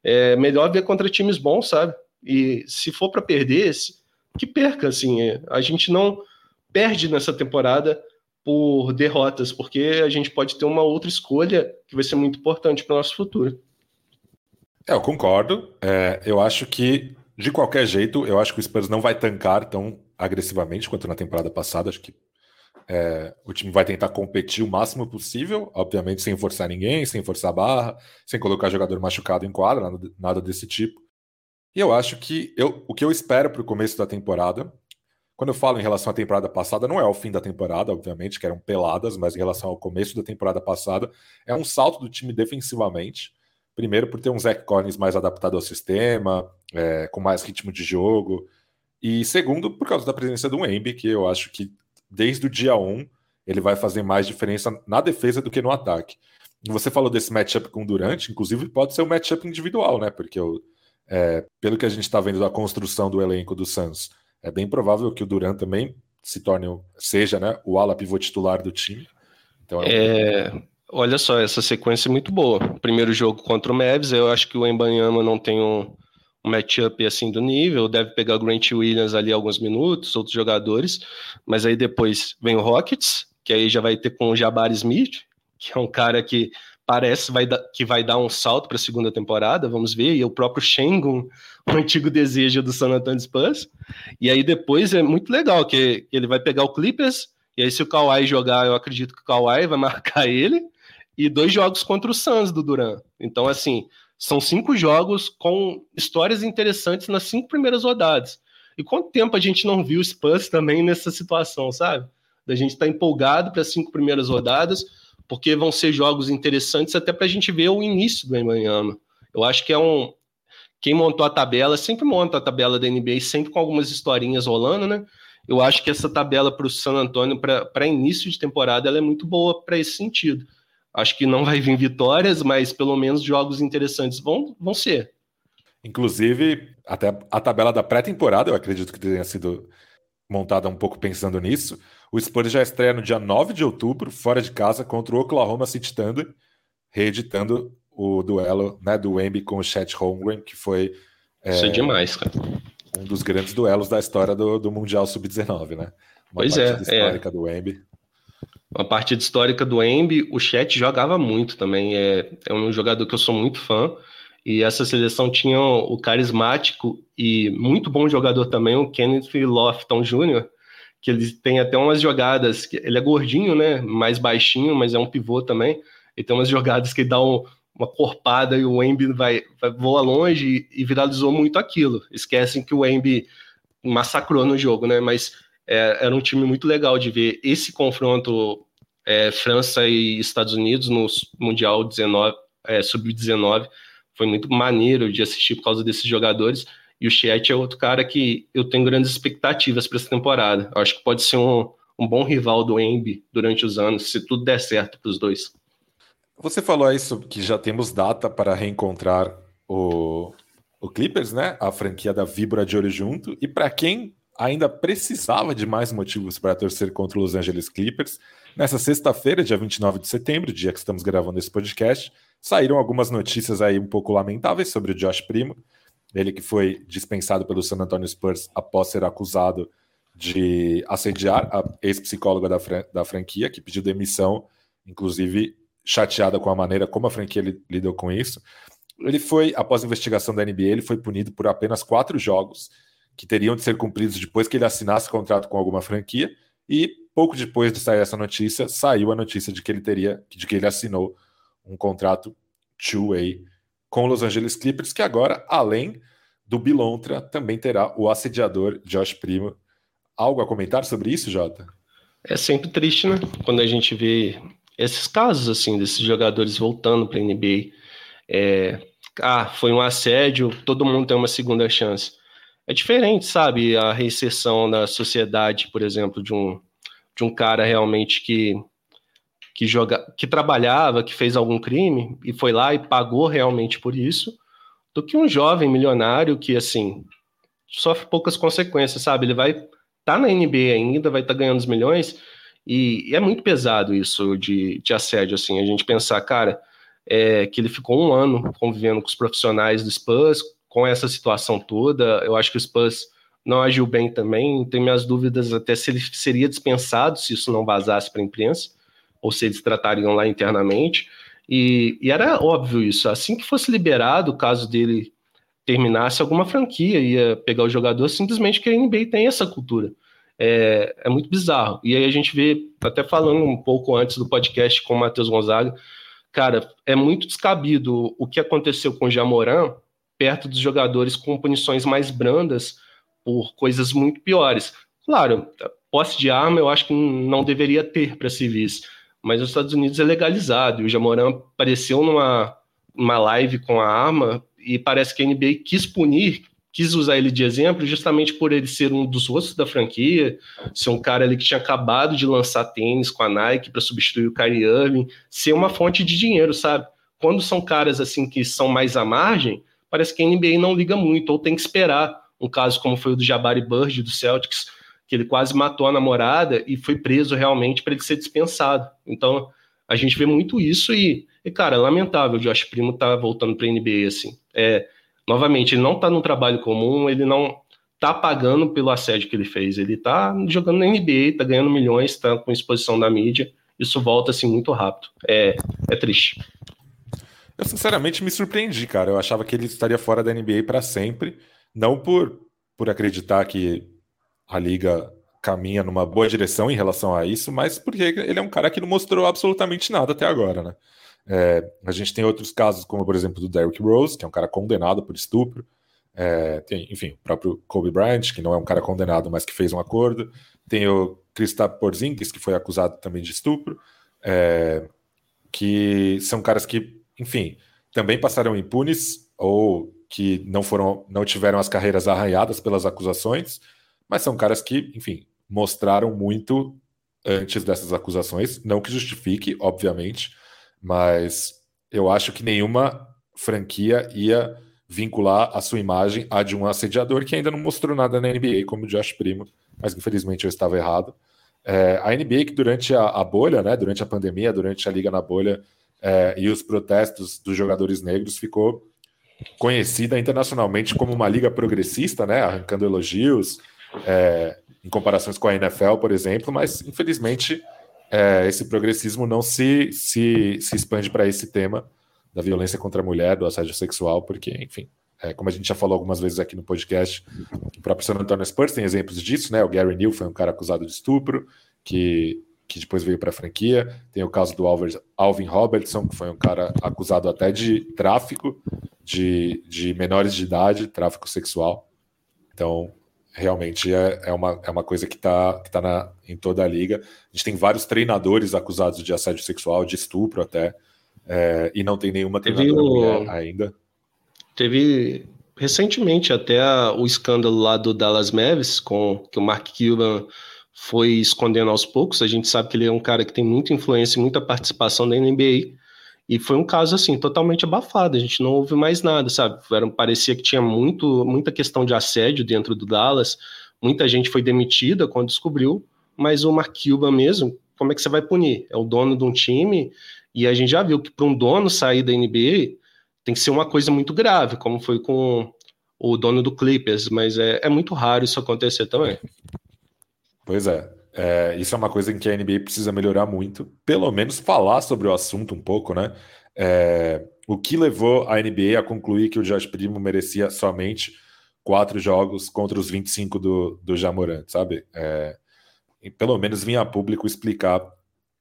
É melhor ver contra times bons, sabe? E se for para perder, que perca, assim. É, a gente não perde nessa temporada por derrotas, porque a gente pode ter uma outra escolha que vai ser muito importante para o nosso futuro. É, eu concordo. É, eu acho que, de qualquer jeito, eu acho que o Spurs não vai tancar tão agressivamente quanto na temporada passada. Acho que é, o time vai tentar competir o máximo possível, obviamente sem forçar ninguém, sem forçar a barra, sem colocar jogador machucado em quadra, nada, nada desse tipo. E eu acho que eu, o que eu espero para o começo da temporada, quando eu falo em relação à temporada passada, não é o fim da temporada, obviamente, que eram peladas, mas em relação ao começo da temporada passada, é um salto do time defensivamente. Primeiro, por ter um Zach Collins mais adaptado ao sistema, é, com mais ritmo de jogo. E segundo, por causa da presença do Embi, que eu acho que desde o dia 1 ele vai fazer mais diferença na defesa do que no ataque. Você falou desse matchup com o Durant, inclusive pode ser um matchup individual, né? Porque o é, pelo que a gente está vendo da construção do elenco do Suns, é bem provável que o Duran também se torne, seja né, o ala pivô titular do time. Então, é... é... Olha só, essa sequência é muito boa. Primeiro jogo contra o Mavs, eu acho que o Embanyama não tem um, um matchup assim do nível, deve pegar o Grant Williams ali alguns minutos, outros jogadores, mas aí depois vem o Rockets, que aí já vai ter com o Jabari Smith, que é um cara que parece vai que vai dar um salto para a segunda temporada, vamos ver, e o próprio Shengun, o antigo desejo do San Antonio Spurs. E aí depois é muito legal que ele vai pegar o Clippers, e aí se o Kawhi jogar, eu acredito que o Kawhi vai marcar ele, e dois jogos contra o Suns do Duran. Então assim, são cinco jogos com histórias interessantes nas cinco primeiras rodadas. E quanto tempo a gente não viu o Spurs também nessa situação, sabe? Da gente estar tá empolgado para as cinco primeiras rodadas, porque vão ser jogos interessantes até para a gente ver o início do Emanyama. Eu acho que é um. Quem montou a tabela sempre monta a tabela da NBA, sempre com algumas historinhas rolando, né? Eu acho que essa tabela para o San Antonio, para início de temporada, ela é muito boa para esse sentido. Acho que não vai vir vitórias, mas pelo menos jogos interessantes vão, vão ser. Inclusive, até a tabela da pré-temporada, eu acredito que tenha sido montada um pouco pensando nisso. O Spurs já estreia no dia 9 de outubro, fora de casa, contra o Oklahoma City Thunder, reeditando o duelo né, do Wemby com o Chet Holmgren, que foi. É, Isso é demais, cara. Um dos grandes duelos da história do, do Mundial Sub-19, né? Uma pois é, partida é. histórica é. do Wemby. Uma partida histórica do Wemby, o Chet jogava muito também. É, é um jogador que eu sou muito fã. E essa seleção tinha o carismático e muito bom jogador também, o Kenneth Lofton Jr., que ele tem até umas jogadas, ele é gordinho, né? Mais baixinho, mas é um pivô também. E tem umas jogadas que dá um, uma corpada e o Embi vai, vai voa longe e, e, viralizou muito aquilo. Esquecem que o Embi massacrou no jogo, né? Mas é, era um time muito legal de ver esse confronto é, França e Estados Unidos no Mundial 19, é, Sub-19. Foi muito maneiro de assistir por causa desses jogadores. E o Chet é outro cara que eu tenho grandes expectativas para essa temporada. Eu acho que pode ser um, um bom rival do Embi durante os anos, se tudo der certo para os dois. Você falou isso que já temos data para reencontrar o, o Clippers, né? A franquia da Vibra de olho junto. E para quem ainda precisava de mais motivos para torcer contra os Los Angeles Clippers, nessa sexta-feira, dia 29 de setembro, dia que estamos gravando esse podcast, saíram algumas notícias aí um pouco lamentáveis sobre o Josh Primo. Ele que foi dispensado pelo San Antonio Spurs após ser acusado de assediar a ex-psicóloga da, fran da franquia, que pediu demissão, inclusive chateada com a maneira como a franquia lidou com isso. Ele foi, após a investigação da NBA, ele foi punido por apenas quatro jogos que teriam de ser cumpridos depois que ele assinasse contrato com alguma franquia. E pouco depois de sair essa notícia, saiu a notícia de que ele teria, de que ele assinou um contrato two-way com Los Angeles Clippers, que agora, além do Bilontra, também terá o assediador Josh Primo. Algo a comentar sobre isso, Jota? É sempre triste, né? Quando a gente vê esses casos assim desses jogadores voltando para a NBA, é, ah, foi um assédio, todo mundo tem uma segunda chance. É diferente, sabe, a reinserção na sociedade, por exemplo, de um, de um cara realmente que que joga, que trabalhava, que fez algum crime e foi lá e pagou realmente por isso, do que um jovem milionário que assim sofre poucas consequências, sabe? Ele vai estar tá na NBA ainda, vai estar tá ganhando os milhões e, e, é muito pesado isso de, de assédio, assim, a gente pensar, cara, é, que ele ficou um ano convivendo com os profissionais do Spurs, com essa situação toda, eu acho que o Spurs não agiu bem também, tenho minhas dúvidas até se ele seria dispensado se isso não vazasse para a imprensa, ou se eles tratariam lá internamente, e, e, era óbvio isso, assim que fosse liberado, o caso dele terminasse, alguma franquia ia pegar o jogador, simplesmente que a NBA tem essa cultura é, é muito bizarro. E aí a gente vê, até falando um pouco antes do podcast com o Matheus Gonzaga, cara, é muito descabido o que aconteceu com o Jamoran perto dos jogadores com punições mais brandas por coisas muito piores. Claro, posse de arma eu acho que não deveria ter para civis, mas nos Estados Unidos é legalizado. E o Jamoran apareceu numa, numa live com a arma e parece que a NBA quis punir quis usar ele de exemplo justamente por ele ser um dos rostos da franquia, ser um cara ali que tinha acabado de lançar tênis com a Nike para substituir o Kyrie Irving, ser uma fonte de dinheiro, sabe? Quando são caras assim que são mais à margem, parece que a NBA não liga muito ou tem que esperar. Um caso como foi o do Jabari Bird do Celtics, que ele quase matou a namorada e foi preso realmente para ele ser dispensado. Então, a gente vê muito isso e, e cara, lamentável o Josh Primo tá voltando para a NBA assim. É, novamente, ele não está no trabalho comum, ele não está pagando pelo assédio que ele fez, ele está jogando na NBA, está ganhando milhões, está com exposição da mídia, isso volta assim muito rápido. É, é triste. Eu sinceramente me surpreendi, cara. Eu achava que ele estaria fora da NBA para sempre, não por por acreditar que a liga caminha numa boa direção em relação a isso, mas porque ele é um cara que não mostrou absolutamente nada até agora, né? É, a gente tem outros casos, como por exemplo do Derrick Rose, que é um cara condenado por estupro. É, tem, enfim, o próprio Kobe Bryant, que não é um cara condenado, mas que fez um acordo. Tem o Kristaps Porzingis, que foi acusado também de estupro. É, que são caras que, enfim, também passaram impunes ou que não foram, não tiveram as carreiras arranhadas pelas acusações, mas são caras que, enfim, mostraram muito antes dessas acusações, não que justifique, obviamente, mas eu acho que nenhuma franquia ia vincular a sua imagem a de um assediador que ainda não mostrou nada na NBA, como o Josh Primo, mas infelizmente eu estava errado. É, a NBA que durante a, a, bolha, né, durante a pandemia, durante a liga na bolha é, e os protestos dos jogadores negros ficou conhecida internacionalmente como uma liga progressista, né, arrancando elogios é, em comparações com a NFL, por exemplo, mas infelizmente é, esse progressismo não se, se, se expande para esse tema da violência contra a mulher, do assédio sexual, porque, enfim, é, como a gente já falou algumas vezes aqui no podcast, o próprio San Antonio Spurs tem exemplos disso, né? O Gary Neal foi um cara acusado de estupro, que, que depois veio para a franquia. Tem o caso do Alvin Robertson, que foi um cara acusado até de tráfico de, de menores de idade, tráfico sexual. Então, realmente é, é, uma, é uma coisa que está que tá na, em toda a liga. A gente tem vários treinadores acusados de assédio sexual, de estupro até, é, e não tem nenhuma treinadora o... ainda. Teve recentemente até o escândalo lá do Dallas Mavericks, com que o Mark Cuban foi escondendo aos poucos. A gente sabe que ele é um cara que tem muita influência e muita participação na NBA. E foi um caso assim, totalmente abafado. A gente não ouve mais nada, sabe? Era, parecia que tinha muito, muita questão de assédio dentro do Dallas. Muita gente foi demitida quando descobriu, mas o Mark Cuban mesmo, como é que você vai punir? É o dono de um time, e a gente já viu que para um dono sair da NBA tem que ser uma coisa muito grave, como foi com o dono do Clippers, mas é, é muito raro isso acontecer também. Pois é. É. Isso é uma coisa em que a NBA precisa melhorar muito, pelo menos falar sobre o assunto um pouco, né? É, o que levou a NBA a concluir que o Josh Primo merecia somente quatro jogos contra os 25 do, do Jamorant, sabe? É, pelo menos vinha a público explicar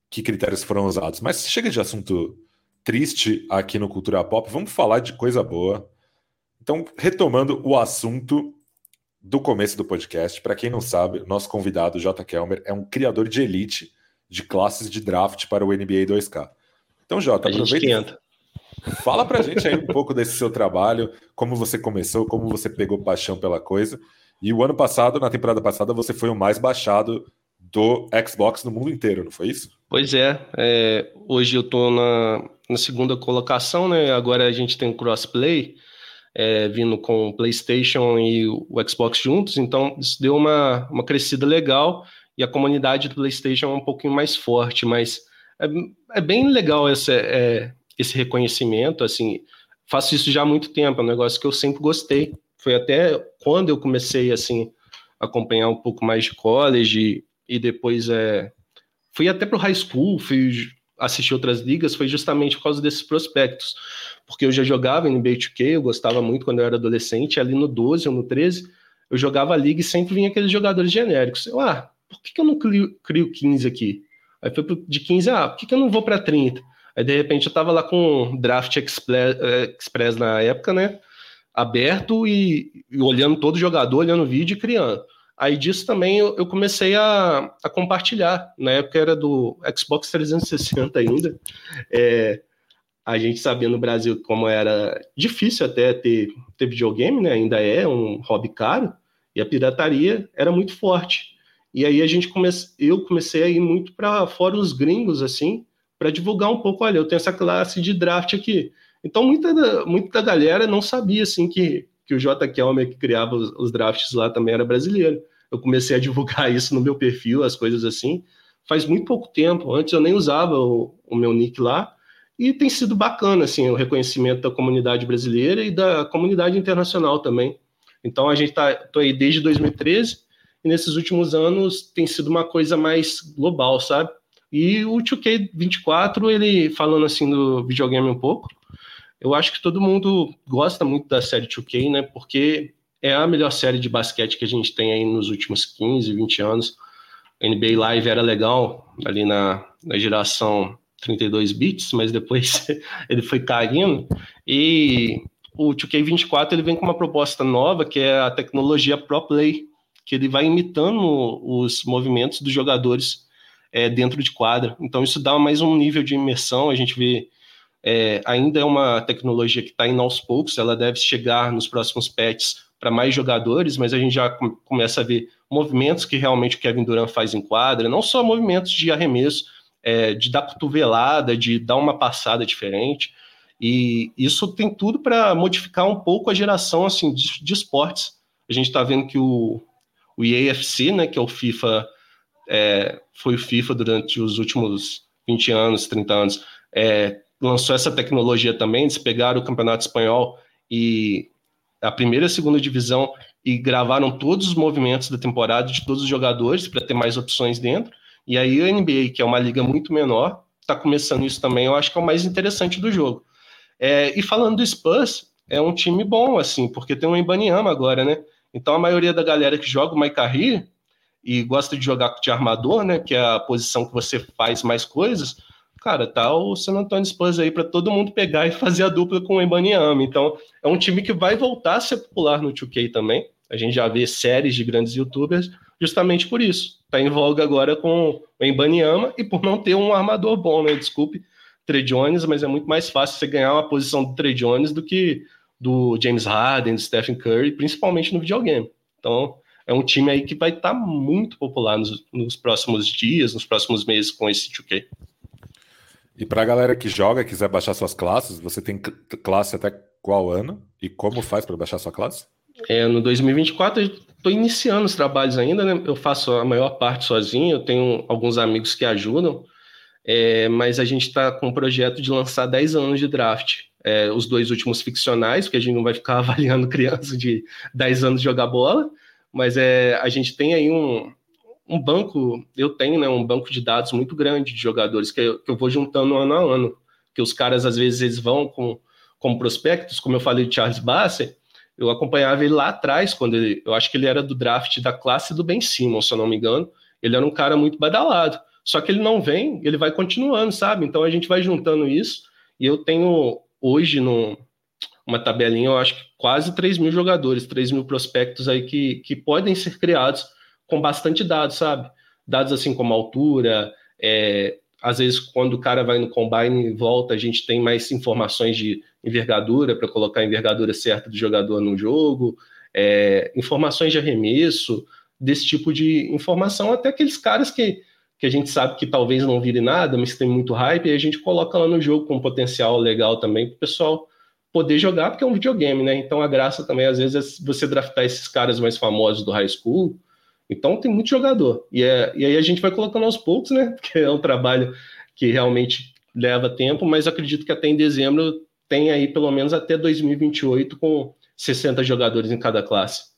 que critérios foram usados. Mas chega de assunto triste aqui no Cultura Pop, vamos falar de coisa boa. Então, retomando o assunto do começo do podcast, para quem não sabe, nosso convidado, J. Kelmer, é um criador de elite de classes de draft para o NBA 2K. Então, Jota, aproveita. Fala pra gente aí um pouco desse seu trabalho, como você começou, como você pegou paixão pela coisa. E o ano passado, na temporada passada, você foi o mais baixado do Xbox no mundo inteiro, não foi isso? Pois é. é hoje eu estou na, na, segunda colocação, né? Agora a gente tem o crossplay, é, vindo com o PlayStation e o Xbox juntos, então isso deu uma, uma crescida legal e a comunidade do PlayStation é um pouquinho mais forte, mas é, é bem legal esse, é, esse reconhecimento, assim, faço isso já há muito tempo, é um negócio que eu sempre gostei. Foi até quando eu comecei, assim, a acompanhar um pouco mais de college e depois é, fui até para o high school, fui assistir outras ligas, foi justamente por causa desses prospectos, porque eu já jogava NBA 2K, eu gostava muito quando eu era adolescente, ali no 12 ou no 13, eu jogava a liga e sempre vinha aqueles jogadores genéricos. Eu, ah, por que, que eu não crio, crio 15 aqui? Aí foi de 15, ah, por que, que eu não vou para 30? Aí de repente eu tava lá com Draft Express, eh, Express na época, né? Aberto e, e olhando todo jogador, olhando o vídeo e criando. Aí disso também eu, eu comecei a, a, compartilhar. Na época era do Xbox 360 ainda. É, a gente sabia no Brasil como era difícil até ter, ter videogame, né? Ainda é um hobby caro. E a pirataria era muito forte. E aí a gente comece, eu comecei a ir muito para fóruns gringos, assim, para divulgar um pouco, olha, eu tenho essa classe de draft aqui. Então muita muita galera não sabia, assim, que que o J. Kelmer, que criava os, os drafts lá, também era brasileiro. Eu comecei a divulgar isso no meu perfil, as coisas assim, faz muito pouco tempo. Antes eu nem usava o, o meu nick lá, e tem sido bacana, assim, o reconhecimento da comunidade brasileira e da comunidade internacional também. Então a gente está aí desde 2013 e nesses últimos anos tem sido uma coisa mais global, sabe? E o 2K24, ele falando assim do videogame um pouco, eu acho que todo mundo gosta muito da série 2K, né? Porque é a melhor série de basquete que a gente tem aí nos últimos 15, 20 anos. NBA Live era legal ali na, na geração 32 bits, mas depois ele foi caindo. E o 2K24 ele vem com uma proposta nova, que é a tecnologia Pro Play, que ele vai imitando os movimentos dos jogadores é, dentro de quadra. Então isso dá mais um nível de imersão. A gente vê é, ainda é uma tecnologia que está indo aos poucos, ela deve chegar nos próximos patches para mais jogadores, mas a gente já começa a ver movimentos que realmente o Kevin Durant faz em quadra, não só movimentos de arremesso, é, de dar cotovelada, de dar uma passada diferente. E isso tem tudo para modificar um pouco a geração assim de, de esportes. A gente está vendo que o, o EAFC, né, que é o FIFA, é, foi o FIFA durante os últimos 20 anos, 30 anos, é, lançou essa tecnologia também, eles pegaram o Campeonato Espanhol e a primeira e a segunda divisão e gravaram todos os movimentos da temporada de todos os jogadores para ter mais opções dentro. E aí a NBA, que é uma liga muito menor, está começando isso também, eu acho que é o mais interessante do jogo. É, e falando do Spurs, é um time bom, assim, porque tem um Ibaniama agora, né? Então a maioria da galera que joga o Maikari e gosta de jogar de armador, né? Que é a posição que você faz mais coisas, cara, tá o San Antonio Spurs aí para todo mundo pegar e fazer a dupla com o Embanyama. Então, é um time que vai voltar a ser popular no 2K também. A gente já vê séries de grandes youtubers justamente por isso. Está em voga agora com o Embanyama e por não ter um armador bom, né? Desculpe, Trey Jones, mas é muito mais fácil você ganhar uma posição do Trey Jones do que do James Harden, do Stephen Curry, principalmente no videogame. Então, é um time aí que vai estar tá muito popular nos, nos, próximos dias, nos próximos meses com esse 2K. E para a galera que joga, quiser baixar suas classes, você tem classe até qual ano? E como faz para baixar sua classe? É, no 2024 eu estou iniciando os trabalhos ainda, né? Eu faço a maior parte sozinho, eu tenho alguns amigos que ajudam, é, mas a gente está com o projeto de lançar 10 anos de draft. É, os dois últimos ficcionais, porque a gente não vai ficar avaliando criança de 10 anos de jogar bola, mas é, a gente tem aí um, um banco, eu tenho né, um banco de dados muito grande de jogadores que eu, que eu vou juntando ano a ano, que os caras às vezes eles vão com, com prospectos, como eu falei de Charles Basser, eu acompanhava ele lá atrás, quando ele, eu acho que ele era do draft da classe do Ben Simmons, se eu não me engano, ele era um cara muito badalado, só que ele não vem, ele vai continuando, sabe? Então a gente vai juntando isso, e eu tenho hoje no, uma tabelinha, eu acho que quase 3 mil jogadores, 3 mil prospectos aí que, que podem ser criados com bastante dados, sabe? Dados assim como altura, é, às vezes quando o cara vai no combine e volta, a gente tem mais informações de envergadura para colocar a envergadura certa do jogador no jogo, é, informações de arremesso, desse tipo de informação, até aqueles caras que, que a gente sabe que talvez não vire nada, mas tem muito hype, e a gente coloca lá no jogo com potencial legal também para o pessoal poder jogar, porque é um videogame, né? Então a graça também, às vezes, é você draftar esses caras mais famosos do high school. Então tem muito jogador. E, é, e aí a gente vai colocando aos poucos, né? Porque é um trabalho que realmente leva tempo, mas acredito que até em dezembro tem aí pelo menos até 2028 com 60 jogadores em cada classe.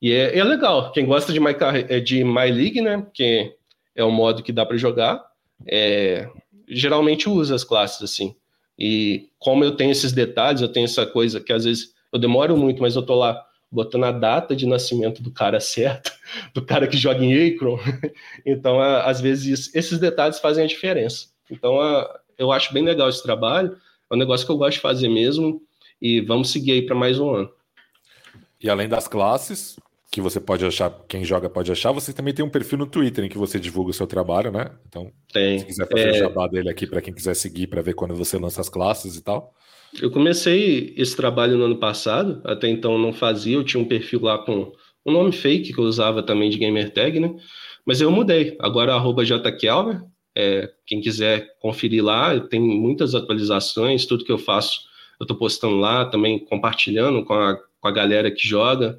E é, é legal. Quem gosta de My, é, de My League, né? Que é o modo que dá para jogar, é, geralmente usa as classes assim. E como eu tenho esses detalhes, eu tenho essa coisa que às vezes eu demoro muito, mas eu tô lá botando a data de nascimento do cara certo, do cara que joga em Akron. Então, às vezes, esses detalhes fazem a diferença. Então, eu acho bem legal esse trabalho. É um negócio que eu gosto de fazer mesmo. E vamos seguir aí para mais um ano. E além das classes, que você pode achar, quem joga pode achar. Você também tem um perfil no Twitter em que você divulga o seu trabalho, né? Então, tem. se quiser fazer é... o jabá dele aqui para quem quiser seguir para ver quando você lança as classes e tal. Eu comecei esse trabalho no ano passado, até então não fazia, eu tinha um perfil lá com um nome fake que eu usava também de gamer tag, né? Mas eu mudei, agora arroba jkelmer, é, quem quiser conferir lá, tem muitas atualizações, tudo que eu faço eu estou postando lá, também compartilhando com a, com a galera que joga.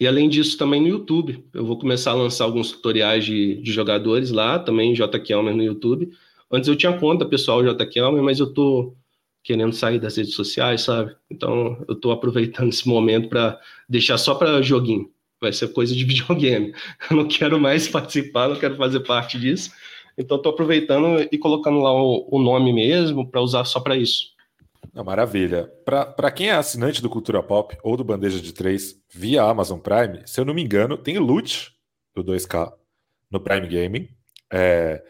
E além disso, também no YouTube. Eu vou começar a lançar alguns tutoriais de, de jogadores lá, também J. Kelmer no YouTube. Antes eu tinha conta pessoal J. Kelmer, mas eu tô querendo sair das redes sociais, sabe? Então eu tô aproveitando esse momento para deixar só para joguinho. Vai ser coisa de videogame. Eu não quero mais participar, não quero fazer parte disso. Então estou aproveitando e colocando lá o, o nome mesmo para usar só para isso. Não, maravilha. Para quem é assinante do Cultura Pop ou do Bandeja de 3 via Amazon Prime, se eu não me engano, tem loot do 2K no Prime Gaming. É,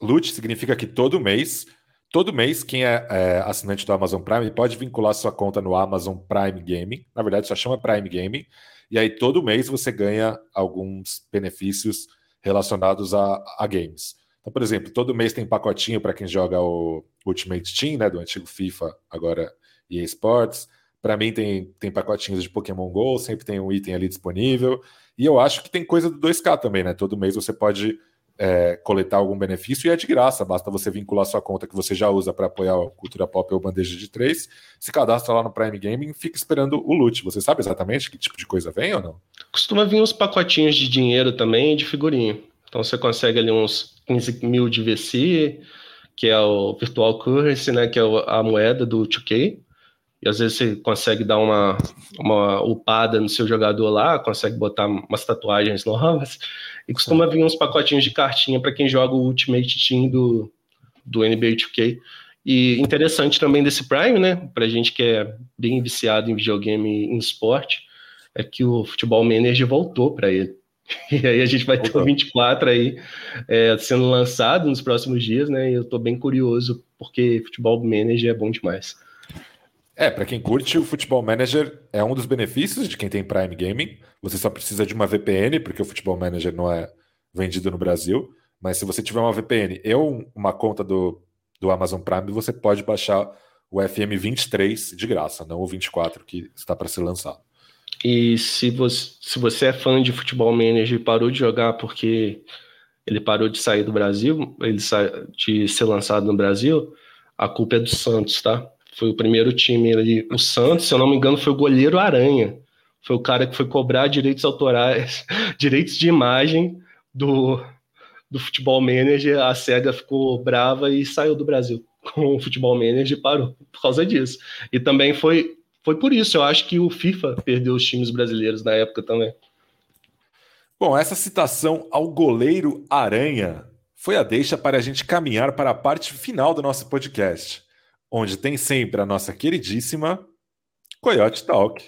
loot significa que todo mês, todo mês, quem é, é, assinante do Amazon Prime pode vincular sua conta no Amazon Prime Gaming. Na verdade, só chama Prime Gaming. E aí, todo mês você ganha alguns benefícios relacionados a, a games. Então, por exemplo, todo mês tem pacotinho para quem joga o Ultimate Team, né, do antigo FIFA, agora EA Sports. Para mim tem, tem pacotinhos de Pokémon GO, sempre tem um item ali disponível. E eu acho que tem coisa do 2K também, né? Todo mês você pode é, coletar algum benefício e é de graça, basta você vincular sua conta que você já usa para apoiar a Cultura Pop ou Bandeja de 3, se cadastra lá no Prime Gaming e fica esperando o loot. Você sabe exatamente que tipo de coisa vem ou não? Costuma vir uns pacotinhos de dinheiro também de figurinha. Então você consegue ali uns 15 mil de VC, que é o Virtual Currency, né, que é a moeda do 2K. E às vezes você consegue dar uma, uma upada no seu jogador lá, consegue botar umas tatuagens novas. E costuma vir uns pacotinhos de cartinha para quem joga o Ultimate Team do, do NBA 2K. E interessante também desse Prime, né, para gente que é bem viciado em videogame e em esporte, é que o Futebol Manager voltou para ele. E aí a gente vai ter o 24 aí é, sendo lançado nos próximos dias, né? E eu tô bem curioso, porque futebol manager é bom demais. É, para quem curte, o Futebol Manager é um dos benefícios de quem tem Prime Gaming. Você só precisa de uma VPN, porque o Futebol Manager não é vendido no Brasil. Mas se você tiver uma VPN e uma conta do, do Amazon Prime, você pode baixar o FM 23 de graça, não o 24 que está para ser lançado. E se você, se você é fã de Futebol Manager e parou de jogar porque ele parou de sair do Brasil, ele de ser lançado no Brasil, a culpa é do Santos, tá? Foi o primeiro time ali. O Santos, se eu não me engano, foi o goleiro Aranha. Foi o cara que foi cobrar direitos autorais, direitos de imagem do, do Futebol Manager. A SEGA ficou brava e saiu do Brasil com o Futebol Manager e parou por causa disso. E também foi, foi por isso. Eu acho que o FIFA perdeu os times brasileiros na época também. Bom, essa citação ao goleiro Aranha foi a deixa para a gente caminhar para a parte final do nosso podcast onde tem sempre a nossa queridíssima Coyote Talk.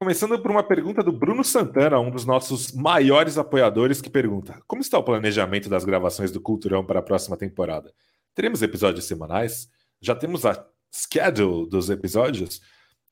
Começando por uma pergunta do Bruno Santana, um dos nossos maiores apoiadores, que pergunta: Como está o planejamento das gravações do Culturão para a próxima temporada? Teremos episódios semanais? Já temos a schedule dos episódios?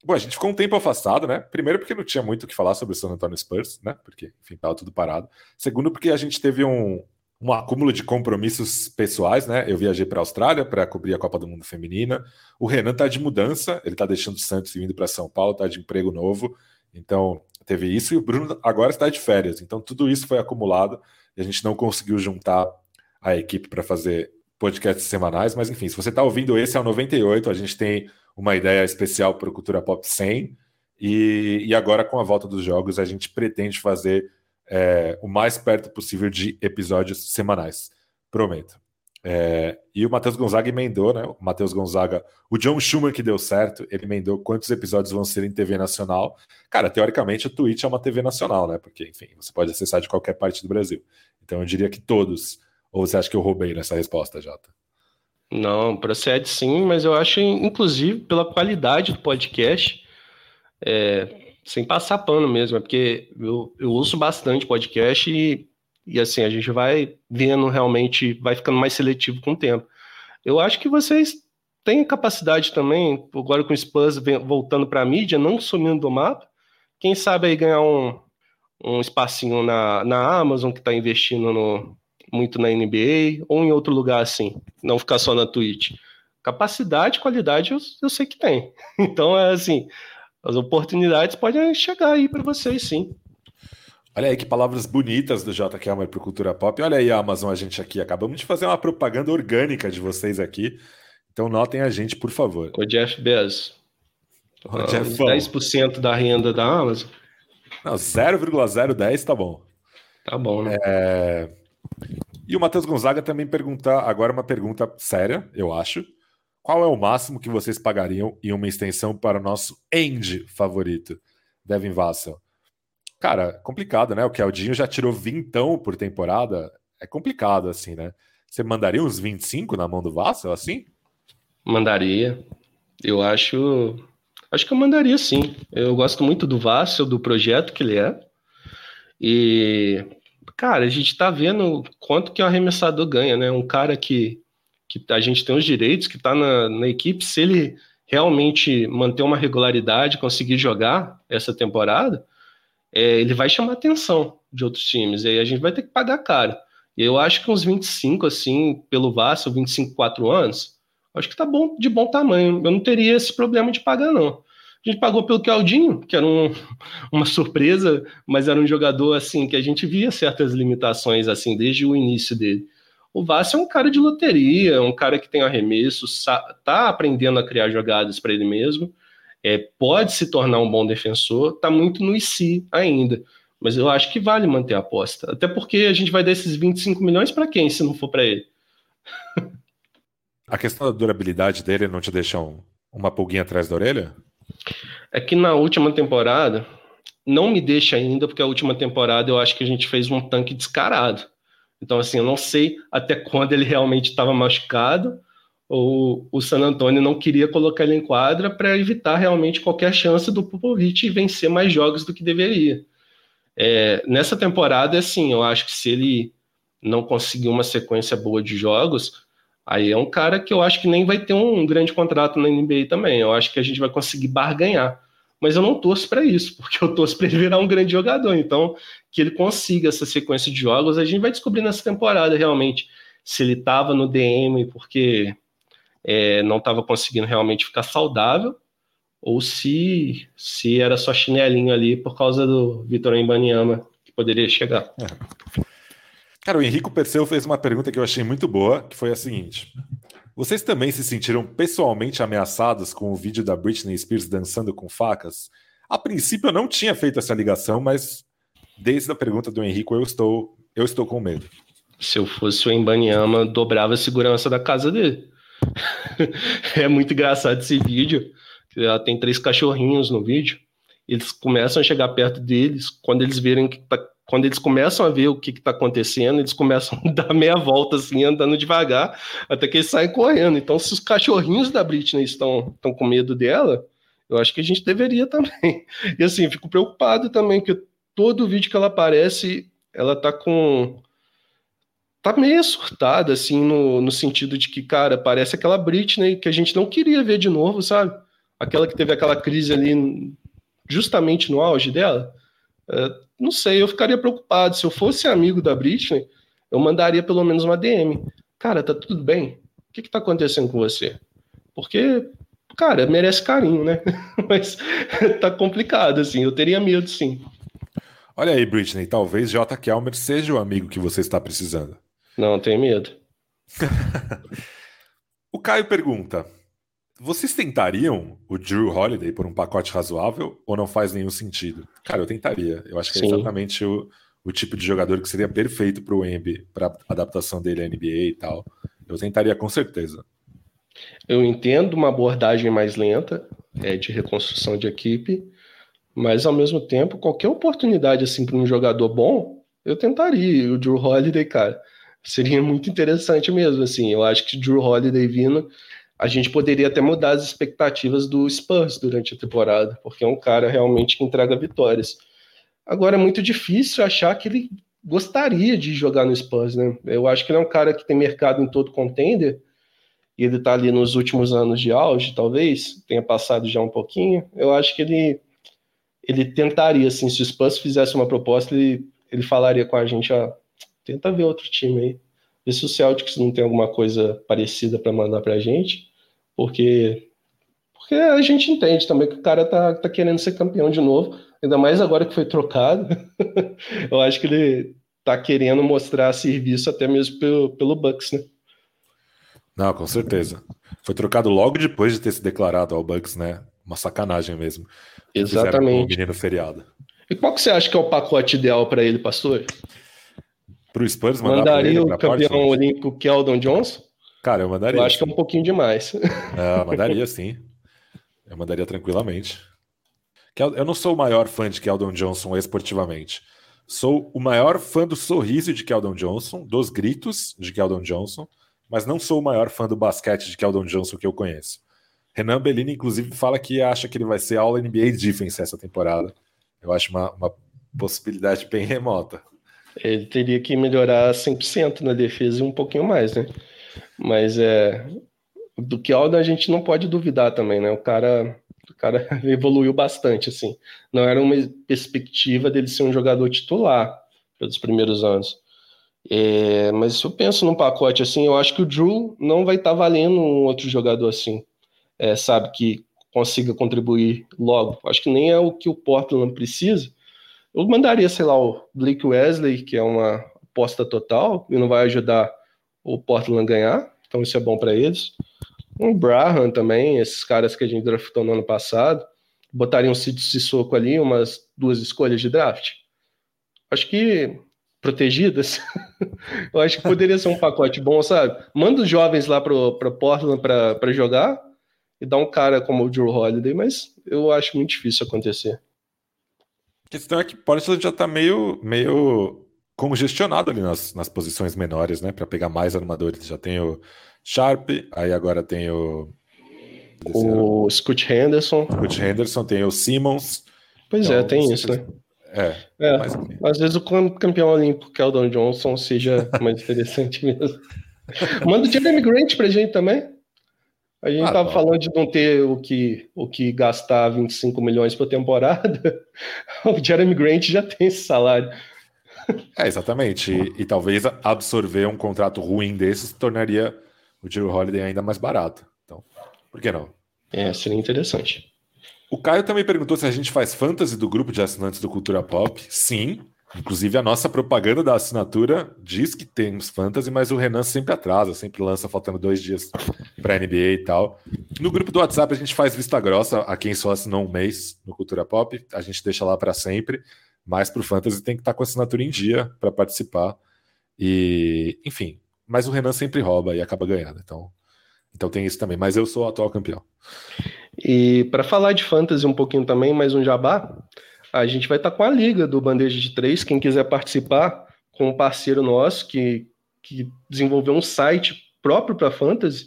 Bom, a gente ficou um tempo afastado, né? Primeiro porque não tinha muito o que falar sobre o San Antonio Spurs, né? Porque, enfim, estava tudo parado. Segundo porque a gente teve um, um acúmulo de compromissos pessoais, né? Eu viajei para a Austrália para cobrir a Copa do Mundo Feminina. O Renan está de mudança, ele está deixando o Santos e vindo para São Paulo, está de emprego novo. Então, teve isso e o Bruno agora está de férias. Então, tudo isso foi acumulado e a gente não conseguiu juntar a equipe para fazer podcasts semanais, mas enfim, se você está ouvindo esse é o 98, a gente tem uma ideia especial para o Cultura Pop 100 e, e agora com a volta dos jogos a gente pretende fazer é, o mais perto possível de episódios semanais. Prometo. É, e o Matheus Gonzaga emendou, né? O Matheus Gonzaga, o John Schumann que deu certo, ele emendou quantos episódios vão ser em TV nacional. Cara, teoricamente, o Twitch é uma TV nacional, né? Porque, enfim, você pode acessar de qualquer parte do Brasil. Então eu diria que todos. Ou você acha que eu roubei nessa resposta, Jota? Não, procede sim, mas eu acho, inclusive, pela qualidade do podcast, é, sem passar pano mesmo, é porque eu, eu ouço bastante podcast e, e assim, a gente vai vendo realmente, vai ficando mais seletivo com o tempo. Eu acho que vocês têm capacidade também, agora com o Spurs voltando para a mídia, não sumindo do mapa, quem sabe aí ganhar um, um espacinho na, na Amazon, que está investindo no, muito na NBA, ou em outro lugar assim, não ficar só na Twitch. Capacidade, qualidade, eu, eu sei que tem. Então, é assim, as oportunidades podem chegar aí para vocês, sim. Olha aí que palavras bonitas do J. Kelmer para Cultura Pop. Olha aí a Amazon, a gente aqui. Acabamos de fazer uma propaganda orgânica de vocês aqui. Então notem a gente, por favor. O Jeff Bezos. O uh, Jeff 10% da renda da Amazon. Não, 0,010 tá bom. Tá bom, né? É... E o Matheus Gonzaga também pergunta agora uma pergunta séria, eu acho. Qual é o máximo que vocês pagariam em uma extensão para o nosso end favorito, Devin Vassell? Cara, complicado, né? O Keldinho já tirou vintão por temporada. É complicado, assim, né? Você mandaria uns 25 na mão do Vassell, assim? Mandaria. Eu acho. Acho que eu mandaria sim. Eu gosto muito do Vassell, do projeto que ele é. E, cara, a gente tá vendo quanto que o arremessador ganha, né? Um cara que que a gente tem os direitos, que está na, na equipe, se ele realmente manter uma regularidade, conseguir jogar essa temporada, é, ele vai chamar atenção de outros times, e aí a gente vai ter que pagar caro. E eu acho que uns 25, assim, pelo Vasco, 25, 4 anos, acho que tá bom, de bom tamanho. Eu não teria esse problema de pagar, não. A gente pagou pelo Claudinho, que era um, uma surpresa, mas era um jogador, assim, que a gente via certas limitações, assim, desde o início dele. O Vassi é um cara de loteria, um cara que tem arremesso, tá aprendendo a criar jogadas para ele mesmo, é, pode se tornar um bom defensor, tá muito no IC ainda. Mas eu acho que vale manter a aposta. Até porque a gente vai dar esses 25 milhões para quem, se não for para ele? a questão da durabilidade dele não te deixa um, uma pulguinha atrás da orelha? É que na última temporada, não me deixa ainda, porque a última temporada eu acho que a gente fez um tanque descarado. Então, assim, eu não sei até quando ele realmente estava machucado ou o San Antonio não queria colocar ele em quadra para evitar realmente qualquer chance do Popovich vencer mais jogos do que deveria. É, nessa temporada, assim, eu acho que se ele não conseguir uma sequência boa de jogos, Aí é um cara que eu acho que nem vai ter um grande contrato na NBA também. Eu acho que a gente vai conseguir barganhar. Mas eu não torço para isso, porque eu torço para ele virar um grande jogador. Então, que ele consiga essa sequência de jogos, a gente vai descobrir nessa temporada realmente se ele estava no DM porque é, não estava conseguindo realmente ficar saudável, ou se, se era só chinelinho ali por causa do Vitor Embanyama, que poderia chegar. É. Cara, o Henrico Perseu fez uma pergunta que eu achei muito boa, que foi a seguinte. Vocês também se sentiram pessoalmente ameaçados com o vídeo da Britney Spears dançando com facas? A princípio eu não tinha feito essa ligação, mas desde a pergunta do Henrico eu estou, eu estou com medo. Se eu fosse o Embanyama, dobrava a segurança da casa dele. é muito engraçado esse vídeo. Ela tem três cachorrinhos no vídeo. Eles começam a chegar perto deles. Quando eles verem que tá quando eles começam a ver o que está acontecendo, eles começam a dar meia volta assim, andando devagar, até que eles saem correndo. Então, se os cachorrinhos da Britney estão, estão com medo dela, eu acho que a gente deveria também. E assim, fico preocupado também, que todo vídeo que ela aparece, ela tá com. tá meio surtada, assim, no, no sentido de que, cara, parece aquela Britney que a gente não queria ver de novo, sabe? Aquela que teve aquela crise ali justamente no auge dela. Uh, não sei, eu ficaria preocupado. Se eu fosse amigo da Britney, eu mandaria pelo menos uma DM. Cara, tá tudo bem? O que que tá acontecendo com você? Porque, cara, merece carinho, né? Mas tá complicado, assim. Eu teria medo, sim. Olha aí, Britney, talvez J. Kelmer seja o amigo que você está precisando. Não, tenho medo. o Caio pergunta: vocês tentariam o Drew Holiday por um pacote razoável ou não faz nenhum sentido? Cara, eu tentaria. Eu acho que é Sim. é exatamente o, o tipo de jogador que seria perfeito para o Embi, para adaptação dele à NBA e tal. Eu tentaria com certeza. Eu entendo uma abordagem mais lenta é, de reconstrução de equipe, mas ao mesmo tempo, qualquer oportunidade assim para um jogador bom, eu tentaria. O Drew Holiday, cara, seria muito interessante mesmo. Assim, eu acho que Drew Holiday vindo a gente poderia até mudar as expectativas do Spurs durante a temporada, porque é um cara realmente que entrega vitórias. Agora é muito difícil achar que ele gostaria de jogar no Spurs, né? Eu acho que ele é um cara que tem mercado em todo contender, e ele tá ali nos últimos anos de auge, talvez, tenha passado já um pouquinho. Eu acho que ele ele tentaria, assim, se o Spurs fizesse uma proposta, ele, ele falaria com a gente, ó, tenta ver outro time aí. Ver se o Celtics não tem alguma coisa parecida para mandar para a gente, porque porque a gente entende também que o cara tá, tá querendo ser campeão de novo, ainda mais agora que foi trocado. Eu acho que ele tá querendo mostrar serviço até mesmo pelo, pelo Bucks, né? Não, com certeza. Foi trocado logo depois de ter se declarado ao Bucks, né? Uma sacanagem mesmo. Exatamente. O menino feriado. E qual que você acha que é o pacote ideal para ele, pastor? Para o Spurs mandar Mandaria o campeão olímpico Keldon Johnson? Cara, eu mandaria. Eu acho que é um pouquinho demais. É, eu mandaria sim. Eu mandaria tranquilamente. Eu não sou o maior fã de Keldon Johnson esportivamente. Sou o maior fã do sorriso de Keldon Johnson, dos gritos de Keldon Johnson, mas não sou o maior fã do basquete de Keldon Johnson que eu conheço. Renan Bellini, inclusive, fala que acha que ele vai ser All NBA Defense essa temporada. Eu acho uma, uma possibilidade bem remota. Ele teria que melhorar 100% na defesa e um pouquinho mais, né? Mas é do que Aldo a gente não pode duvidar também, né? O cara, o cara evoluiu bastante, assim. Não era uma perspectiva dele ser um jogador titular pelos primeiros anos. É, mas se eu penso num pacote assim, eu acho que o Drew não vai estar tá valendo um outro jogador assim, é, sabe, que consiga contribuir logo. Acho que nem é o que o Portland precisa, eu mandaria, sei lá, o Blake Wesley, que é uma aposta total e não vai ajudar o Portland ganhar, então isso é bom para eles. Um Braham também, esses caras que a gente draftou no ano passado, botaria um Sissoko ali, umas duas escolhas de draft. Acho que protegidas, eu acho que poderia ser um pacote bom, sabe? Manda os jovens lá para Portland para jogar e dá um cara como o Drew Holiday, mas eu acho muito difícil acontecer. A questão é que Portland já está meio, meio congestionado ali nas, nas posições menores, né? Para pegar mais armadores. Já tem o Sharp, aí agora tem o. O Scott Henderson. Scott Henderson, tem o Simmons. Pois é, então, é, tem isso, né? É, é mas... às vezes o campeão olímpico Keldon Johnson seja mais interessante mesmo. Manda o Jeremy Grant pra gente também. A gente ah, tava tá. falando de não ter o que, o que gastar 25 milhões por temporada. O Jeremy Grant já tem esse salário. É, exatamente. E, e talvez absorver um contrato ruim desses tornaria o Drew Holiday ainda mais barato. Então, por que não? É, seria interessante. O Caio também perguntou se a gente faz fantasy do grupo de assinantes do Cultura Pop. Sim. Inclusive, a nossa propaganda da assinatura diz que temos fantasy, mas o Renan sempre atrasa, sempre lança faltando dois dias para NBA e tal. No grupo do WhatsApp, a gente faz vista grossa a quem só assinou um mês no Cultura Pop. A gente deixa lá para sempre. Mas para o fantasy tem que estar tá com a assinatura em dia para participar. E, enfim, mas o Renan sempre rouba e acaba ganhando. Então, então tem isso também. Mas eu sou o atual campeão. E para falar de fantasy um pouquinho também, mais um jabá, a gente vai estar tá com a liga do Bandeja de Três. Quem quiser participar, com um parceiro nosso que, que desenvolveu um site próprio para fantasy,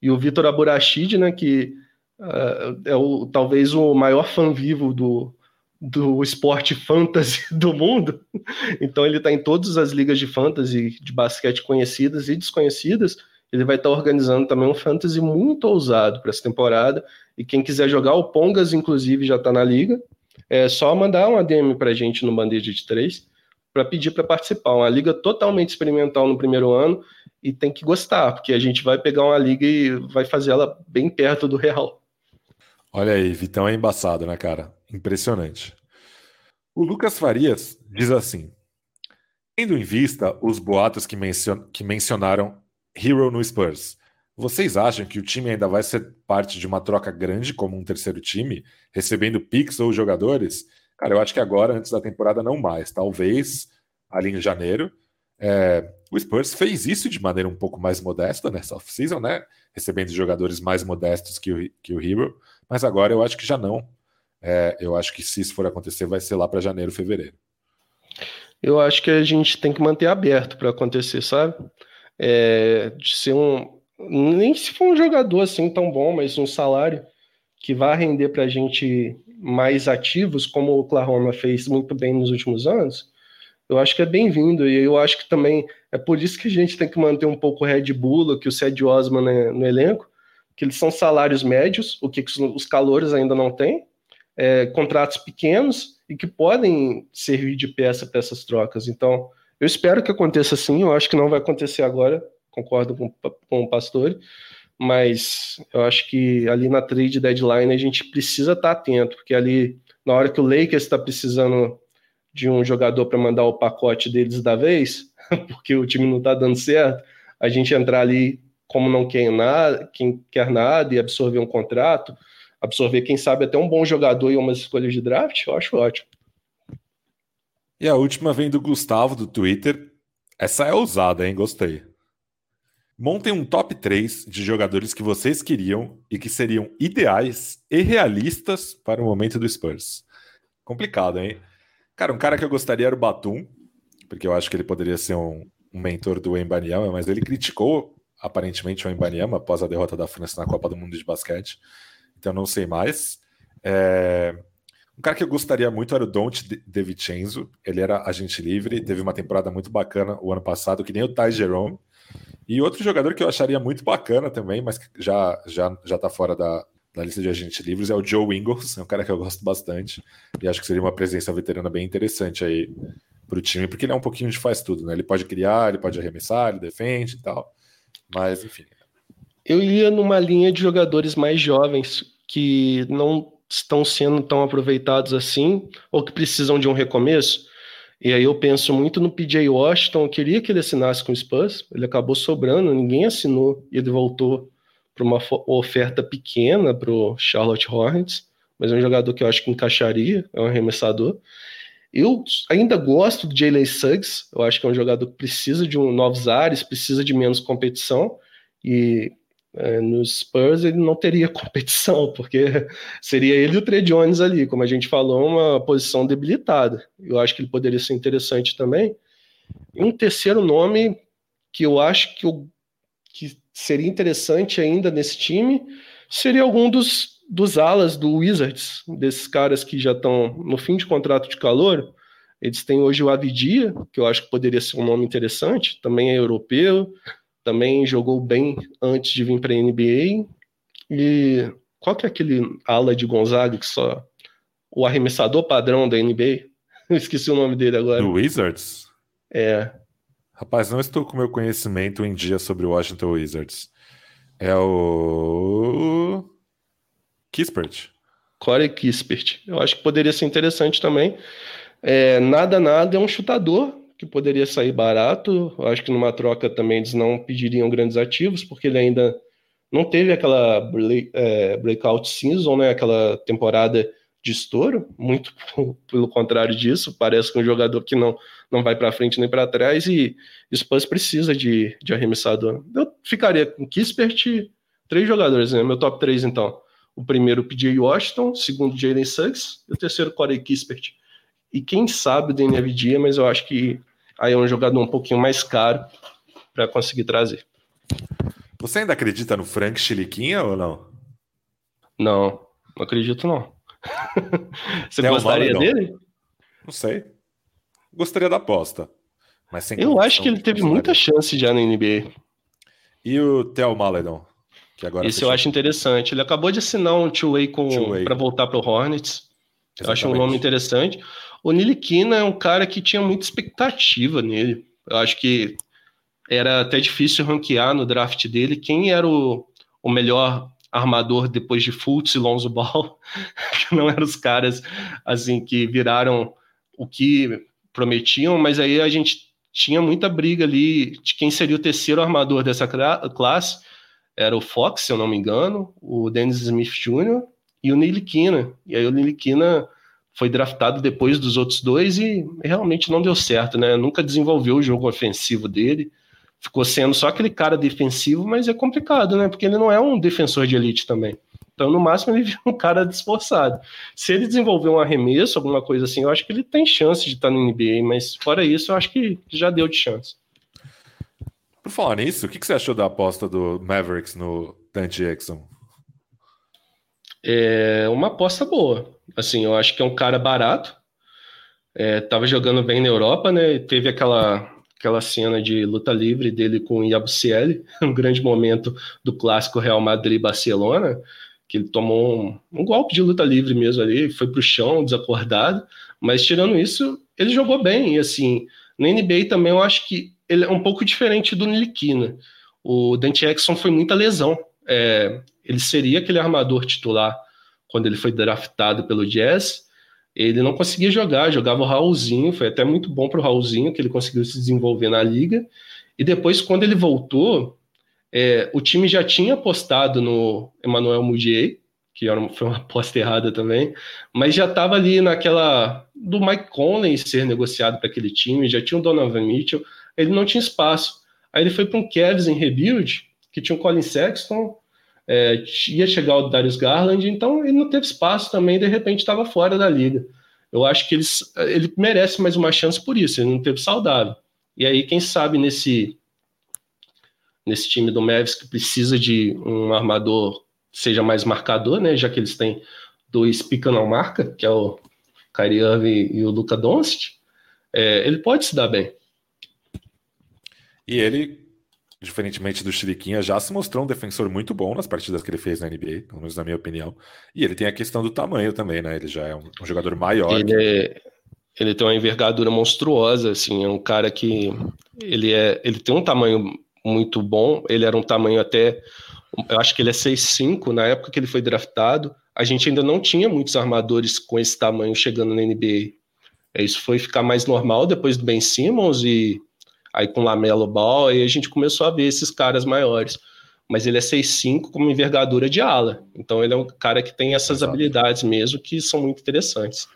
e o Vitor Aburachid, né, que uh, é o, talvez o maior fã vivo do, do esporte fantasy do mundo. Então ele está em todas as ligas de fantasy de basquete conhecidas e desconhecidas. Ele vai estar tá organizando também um fantasy muito ousado para essa temporada. E quem quiser jogar, o Pongas, inclusive, já está na liga. É só mandar uma DM para a gente no Bandeja de 3 para pedir para participar. Uma liga totalmente experimental no primeiro ano e tem que gostar, porque a gente vai pegar uma liga e vai fazer ela bem perto do real. Olha aí, Vitão é embaçado, né, cara? Impressionante. O Lucas Farias diz assim: tendo em vista os boatos que, mencion que mencionaram Hero no Spurs, vocês acham que o time ainda vai ser parte de uma troca grande como um terceiro time, recebendo picks ou jogadores? Cara, eu acho que agora, antes da temporada, não mais. Talvez ali em janeiro. É, o Spurs fez isso de maneira um pouco mais modesta nessa off-season, né? Recebendo jogadores mais modestos que o, que o Hero, mas agora eu acho que já não. É, eu acho que se isso for acontecer, vai ser lá para janeiro, fevereiro. Eu acho que a gente tem que manter aberto para acontecer, sabe? É, de ser um. Nem se for um jogador assim tão bom, mas um salário que vá render para a gente mais ativos, como o Oklahoma fez muito bem nos últimos anos, eu acho que é bem-vindo. E eu acho que também é por isso que a gente tem que manter um pouco o Red Bull, que o Ced Osman né, no elenco, que eles são salários médios, o que os calores ainda não têm, é, contratos pequenos e que podem servir de peça para essas trocas. Então, eu espero que aconteça assim, eu acho que não vai acontecer agora, concordo com, com o Pastor, mas eu acho que ali na trade deadline a gente precisa estar tá atento, porque ali, na hora que o Lakers está precisando de um jogador para mandar o pacote deles da vez, porque o time não está dando certo, a gente entrar ali como não quer nada, quem quer nada e absorver um contrato, absorver, quem sabe, até um bom jogador e umas escolhas de draft, eu acho ótimo. E a última vem do Gustavo, do Twitter. Essa é ousada, hein? Gostei. Montem um top 3 de jogadores que vocês queriam e que seriam ideais e realistas para o momento do Spurs. Complicado, hein? Cara, um cara que eu gostaria era o Batum, porque eu acho que ele poderia ser um, um mentor do Embanyama, mas ele criticou aparentemente o Embanyama após a derrota da França na Copa do Mundo de Basquete então não sei mais. É... Um cara que eu gostaria muito era o Don't De. Ele era agente livre, teve uma temporada muito bacana o ano passado, que nem o Ty Jerome. E outro jogador que eu acharia muito bacana também, mas que já, já, já tá fora da, da lista de agentes livres, é o Joe Ingles. É um cara que eu gosto bastante. E acho que seria uma presença veterana bem interessante aí para o time, porque ele é um pouquinho de faz tudo, né? Ele pode criar, ele pode arremessar, ele defende e tal. Mas, enfim, eu ia numa linha de jogadores mais jovens que não estão sendo tão aproveitados assim, ou que precisam de um recomeço. E aí eu penso muito no PJ Washington, eu queria que ele assinasse com o Spurs, ele acabou sobrando, ninguém assinou, e ele voltou para uma oferta pequena para o Charlotte Hornets, mas é um jogador que eu acho que encaixaria, é um arremessador. Eu ainda gosto do Jalen Suggs, eu acho que é um jogador que precisa de um novos ares, precisa de menos competição, e é, no Spurs ele não teria competição, porque seria ele e o Trey Jones ali, como a gente falou, uma posição debilitada. Eu acho que ele poderia ser interessante também. E um terceiro nome que eu acho que, eu, que seria interessante ainda nesse time seria algum dos, dos alas do Wizards, desses caras que já estão no fim de contrato de calor. Eles têm hoje o Avidia, que eu acho que poderia ser um nome interessante, também é europeu, também jogou bem antes de vir para a NBA. E qual que é aquele ala de Gonzaga que só o arremessador padrão da NBA? Eu esqueci o nome dele agora. Do Wizards? É. Rapaz, não estou com meu conhecimento em dia sobre o Washington Wizards. É o. Kispert. Corey Kispert. Eu acho que poderia ser interessante também. É, nada, nada é um chutador que poderia sair barato. Acho que numa troca também eles não pediriam grandes ativos, porque ele ainda não teve aquela é, breakout season, né? Aquela temporada de estouro. Muito pelo contrário disso, parece que um jogador que não não vai para frente nem para trás e Spurs precisa de, de arremessador. Eu ficaria com Kispert, três jogadores, né? Meu top 3 então. O primeiro, PJ Washington, o segundo, Jalen Suggs, e o terceiro, Corey Kispert. E quem sabe o Daniel Dia, mas eu acho que aí é um jogador um pouquinho mais caro para conseguir trazer. Você ainda acredita no Frank Chiliquinha ou não? Não, não acredito não. Você Tem gostaria dele? Não sei. Gostaria da aposta. Mas sem Eu acho que ele teve muita chance já na NBA. E o Theo Maledon? Que agora Esse eu acho interessante. Ele acabou de assinar um two-way para voltar para o Hornets. Exatamente. Eu acho um nome interessante. O Nilikina é um cara que tinha muita expectativa nele. Eu acho que era até difícil ranquear no draft dele quem era o, o melhor armador depois de Fultz e Lonzo Ball, que não eram os caras assim que viraram o que prometiam, mas aí a gente tinha muita briga ali de quem seria o terceiro armador dessa classe. Era o Fox, se eu não me engano, o Dennis Smith Jr. e o Niliquina. E aí o Niliquina foi draftado depois dos outros dois e realmente não deu certo, né? Nunca desenvolveu o jogo ofensivo dele. Ficou sendo só aquele cara defensivo, mas é complicado, né? Porque ele não é um defensor de elite também. Então, no máximo, ele vira um cara esforçado. Se ele desenvolver um arremesso, alguma coisa assim, eu acho que ele tem chance de estar no NBA, mas fora isso, eu acho que já deu de chance. Por falar nisso, o que você achou da aposta do Mavericks no Dante Jackson? É uma aposta boa. Assim, eu acho que é um cara barato. É, tava jogando bem na Europa, né? Teve aquela aquela cena de luta livre dele com o um grande momento do clássico Real Madrid-Barcelona, que ele tomou um, um, golpe de luta livre mesmo ali, foi pro chão, desacordado, mas tirando isso, ele jogou bem, e assim, na NBA também eu acho que ele é um pouco diferente do Niliquina. O Dante Exxon foi muita lesão, é, ele seria aquele armador titular quando ele foi draftado pelo Jazz, ele não conseguia jogar, jogava o Raulzinho, foi até muito bom para o Raulzinho, que ele conseguiu se desenvolver na liga, e depois quando ele voltou, é, o time já tinha apostado no Emmanuel Mudiay, que era, foi uma aposta errada também, mas já estava ali naquela do Mike Conley ser negociado para aquele time, já tinha o Donovan Mitchell, ele não tinha espaço. Aí ele foi para um Cavs em rebuild, que tinha o Colin Sexton, é, ia chegar o Darius Garland, então ele não teve espaço também, de repente estava fora da liga. Eu acho que eles, ele merece mais uma chance por isso, ele não teve saudável. E aí, quem sabe nesse nesse time do Mavis que precisa de um armador seja mais marcador, né? Já que eles têm dois pica não marca, que é o Kyrie Irving e o Luca Doncic, é, ele pode se dar bem. E ele, diferentemente do Chiriquinha, já se mostrou um defensor muito bom nas partidas que ele fez na NBA, pelo menos na minha opinião. E ele tem a questão do tamanho também, né? Ele já é um, um jogador maior. Ele, que... é, ele tem uma envergadura monstruosa, assim, é um cara que ele é, ele tem um tamanho muito bom. Ele era um tamanho até. Eu acho que ele é 6'5 na época que ele foi draftado. A gente ainda não tinha muitos armadores com esse tamanho chegando na NBA. É, isso foi ficar mais normal depois do Ben Simmons e aí com Lamelo Ball, aí a gente começou a ver esses caras maiores. Mas ele é 6'5 com uma envergadura de ala. Então ele é um cara que tem essas Exato. habilidades mesmo que são muito interessantes.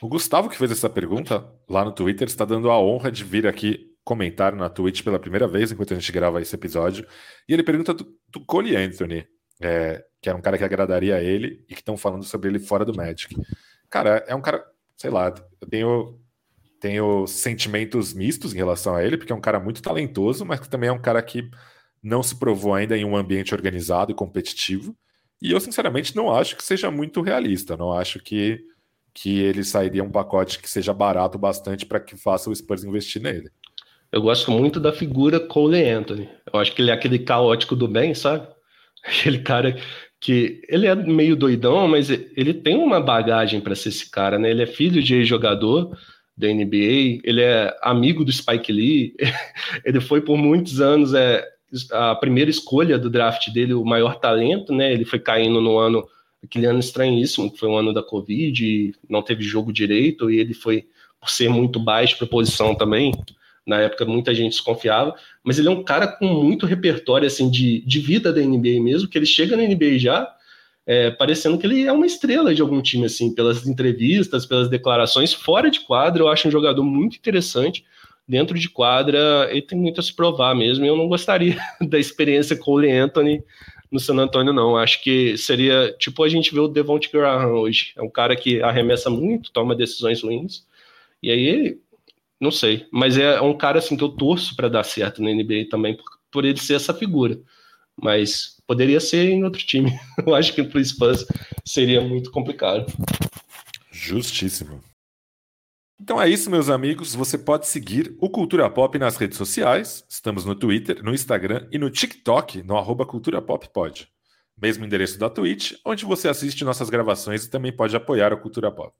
O Gustavo que fez essa pergunta lá no Twitter está dando a honra de vir aqui comentário na Twitch pela primeira vez enquanto a gente grava esse episódio. E ele pergunta do, do Cole Anthony, é, que era um cara que agradaria a ele e que estão falando sobre ele fora do Magic. Cara, é um cara, sei lá, eu tenho, tenho sentimentos mistos em relação a ele, porque é um cara muito talentoso, mas que também é um cara que não se provou ainda em um ambiente organizado e competitivo. E eu, sinceramente, não acho que seja muito realista. Não acho que, que ele sairia um pacote que seja barato bastante para que faça o Spurs investir nele. Eu gosto muito da figura Cole Anthony. Eu acho que ele é aquele caótico do bem, sabe? Aquele cara que ele é meio doidão, mas ele tem uma bagagem para ser esse cara, né? Ele é filho de jogador da NBA, ele é amigo do Spike Lee, ele foi por muitos anos é, a primeira escolha do draft dele, o maior talento, né? Ele foi caindo no ano, aquele ano estranhíssimo, que foi o ano da Covid, não teve jogo direito, e ele foi, por ser muito baixo para posição também, na época muita gente desconfiava, mas ele é um cara com muito repertório assim de, de vida da NBA mesmo, que ele chega na NBA já é, parecendo que ele é uma estrela de algum time, assim, pelas entrevistas, pelas declarações, fora de quadra, eu acho um jogador muito interessante, dentro de quadra, ele tem muito a se provar mesmo, eu não gostaria da experiência com o Lee Anthony no San Antonio, não, acho que seria, tipo, a gente vê o Devonte Graham hoje, é um cara que arremessa muito, toma decisões ruins, e aí não sei. Mas é um cara assim que eu torço para dar certo na NBA também, por, por, ele ser essa figura. Mas poderia ser em outro time. Eu acho que pro Spurs seria muito complicado. Justíssimo. Então é isso, meus amigos. Você pode seguir o Cultura Pop nas redes sociais. Estamos no Twitter, no Instagram e no TikTok, no arroba Cultura Pop Pod. Mesmo endereço da Twitch, onde você assiste nossas gravações e também pode apoiar a Cultura Pop.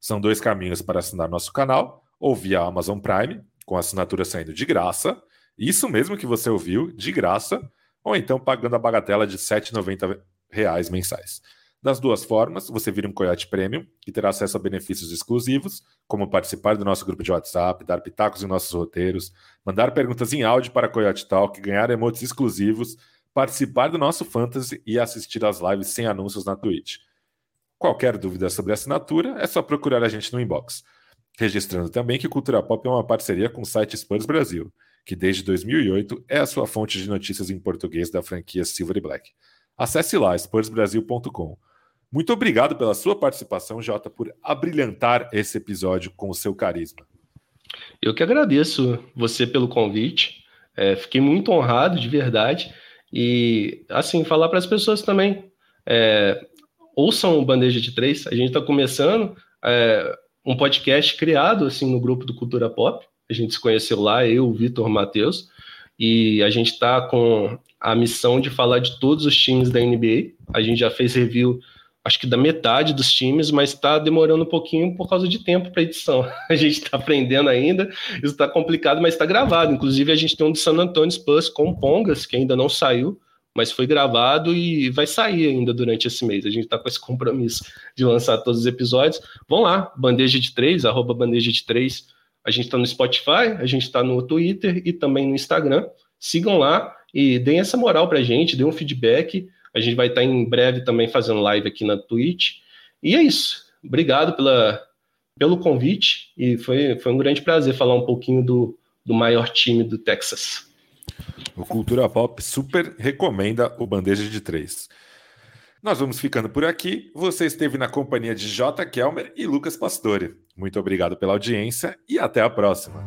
São dois caminhos para assinar nosso canal ou via Amazon Prime, com assinatura saindo de graça, isso mesmo que você ouviu, de graça, ou então pagando a bagatela de R$ 7,90 mensais. Das duas formas, você vira um Coyote Premium e terá acesso a benefícios exclusivos, como participar do nosso grupo de WhatsApp, dar pitacos em nossos roteiros, mandar perguntas em áudio para Coyote Talk, ganhar emotes exclusivos, participar do nosso Fantasy e assistir às lives sem anúncios na Twitch. Qualquer dúvida sobre a assinatura, é só procurar a gente no inbox. Registrando também que Cultura Pop é uma parceria com o site Spurs Brasil, que desde 2008 é a sua fonte de notícias em português da franquia Silver e Black. Acesse lá, spursbrasil.com. Muito obrigado pela sua participação, Jota, por abrilhantar esse episódio com o seu carisma. Eu que agradeço você pelo convite. É, fiquei muito honrado, de verdade. E, assim, falar para as pessoas também. É, ouçam o Bandeja de Três. A gente está começando. É, um podcast criado assim no grupo do Cultura Pop. A gente se conheceu lá, eu, o Vitor, o Matheus, e a gente está com a missão de falar de todos os times da NBA. A gente já fez review, acho que da metade dos times, mas está demorando um pouquinho por causa de tempo para edição. A gente está aprendendo ainda, isso está complicado, mas está gravado. Inclusive, a gente tem um de San Antonio Spurs com Pongas, que ainda não saiu mas foi gravado e vai sair ainda durante esse mês. A gente está com esse compromisso de lançar todos os episódios. Vão lá, bandeja de três, arroba bandeja de três. A gente está no Spotify, a gente está no Twitter e também no Instagram. Sigam lá e deem essa moral para a gente, deem um feedback. A gente vai estar tá em breve também fazendo live aqui na Twitch. E é isso. Obrigado pela, pelo convite e foi, foi um grande prazer falar um pouquinho do, do maior time do Texas. O Cultura Pop super recomenda o Bandeja de Três. Nós vamos ficando por aqui. Você esteve na companhia de J. Kelmer e Lucas Pastore. Muito obrigado pela audiência e até a próxima.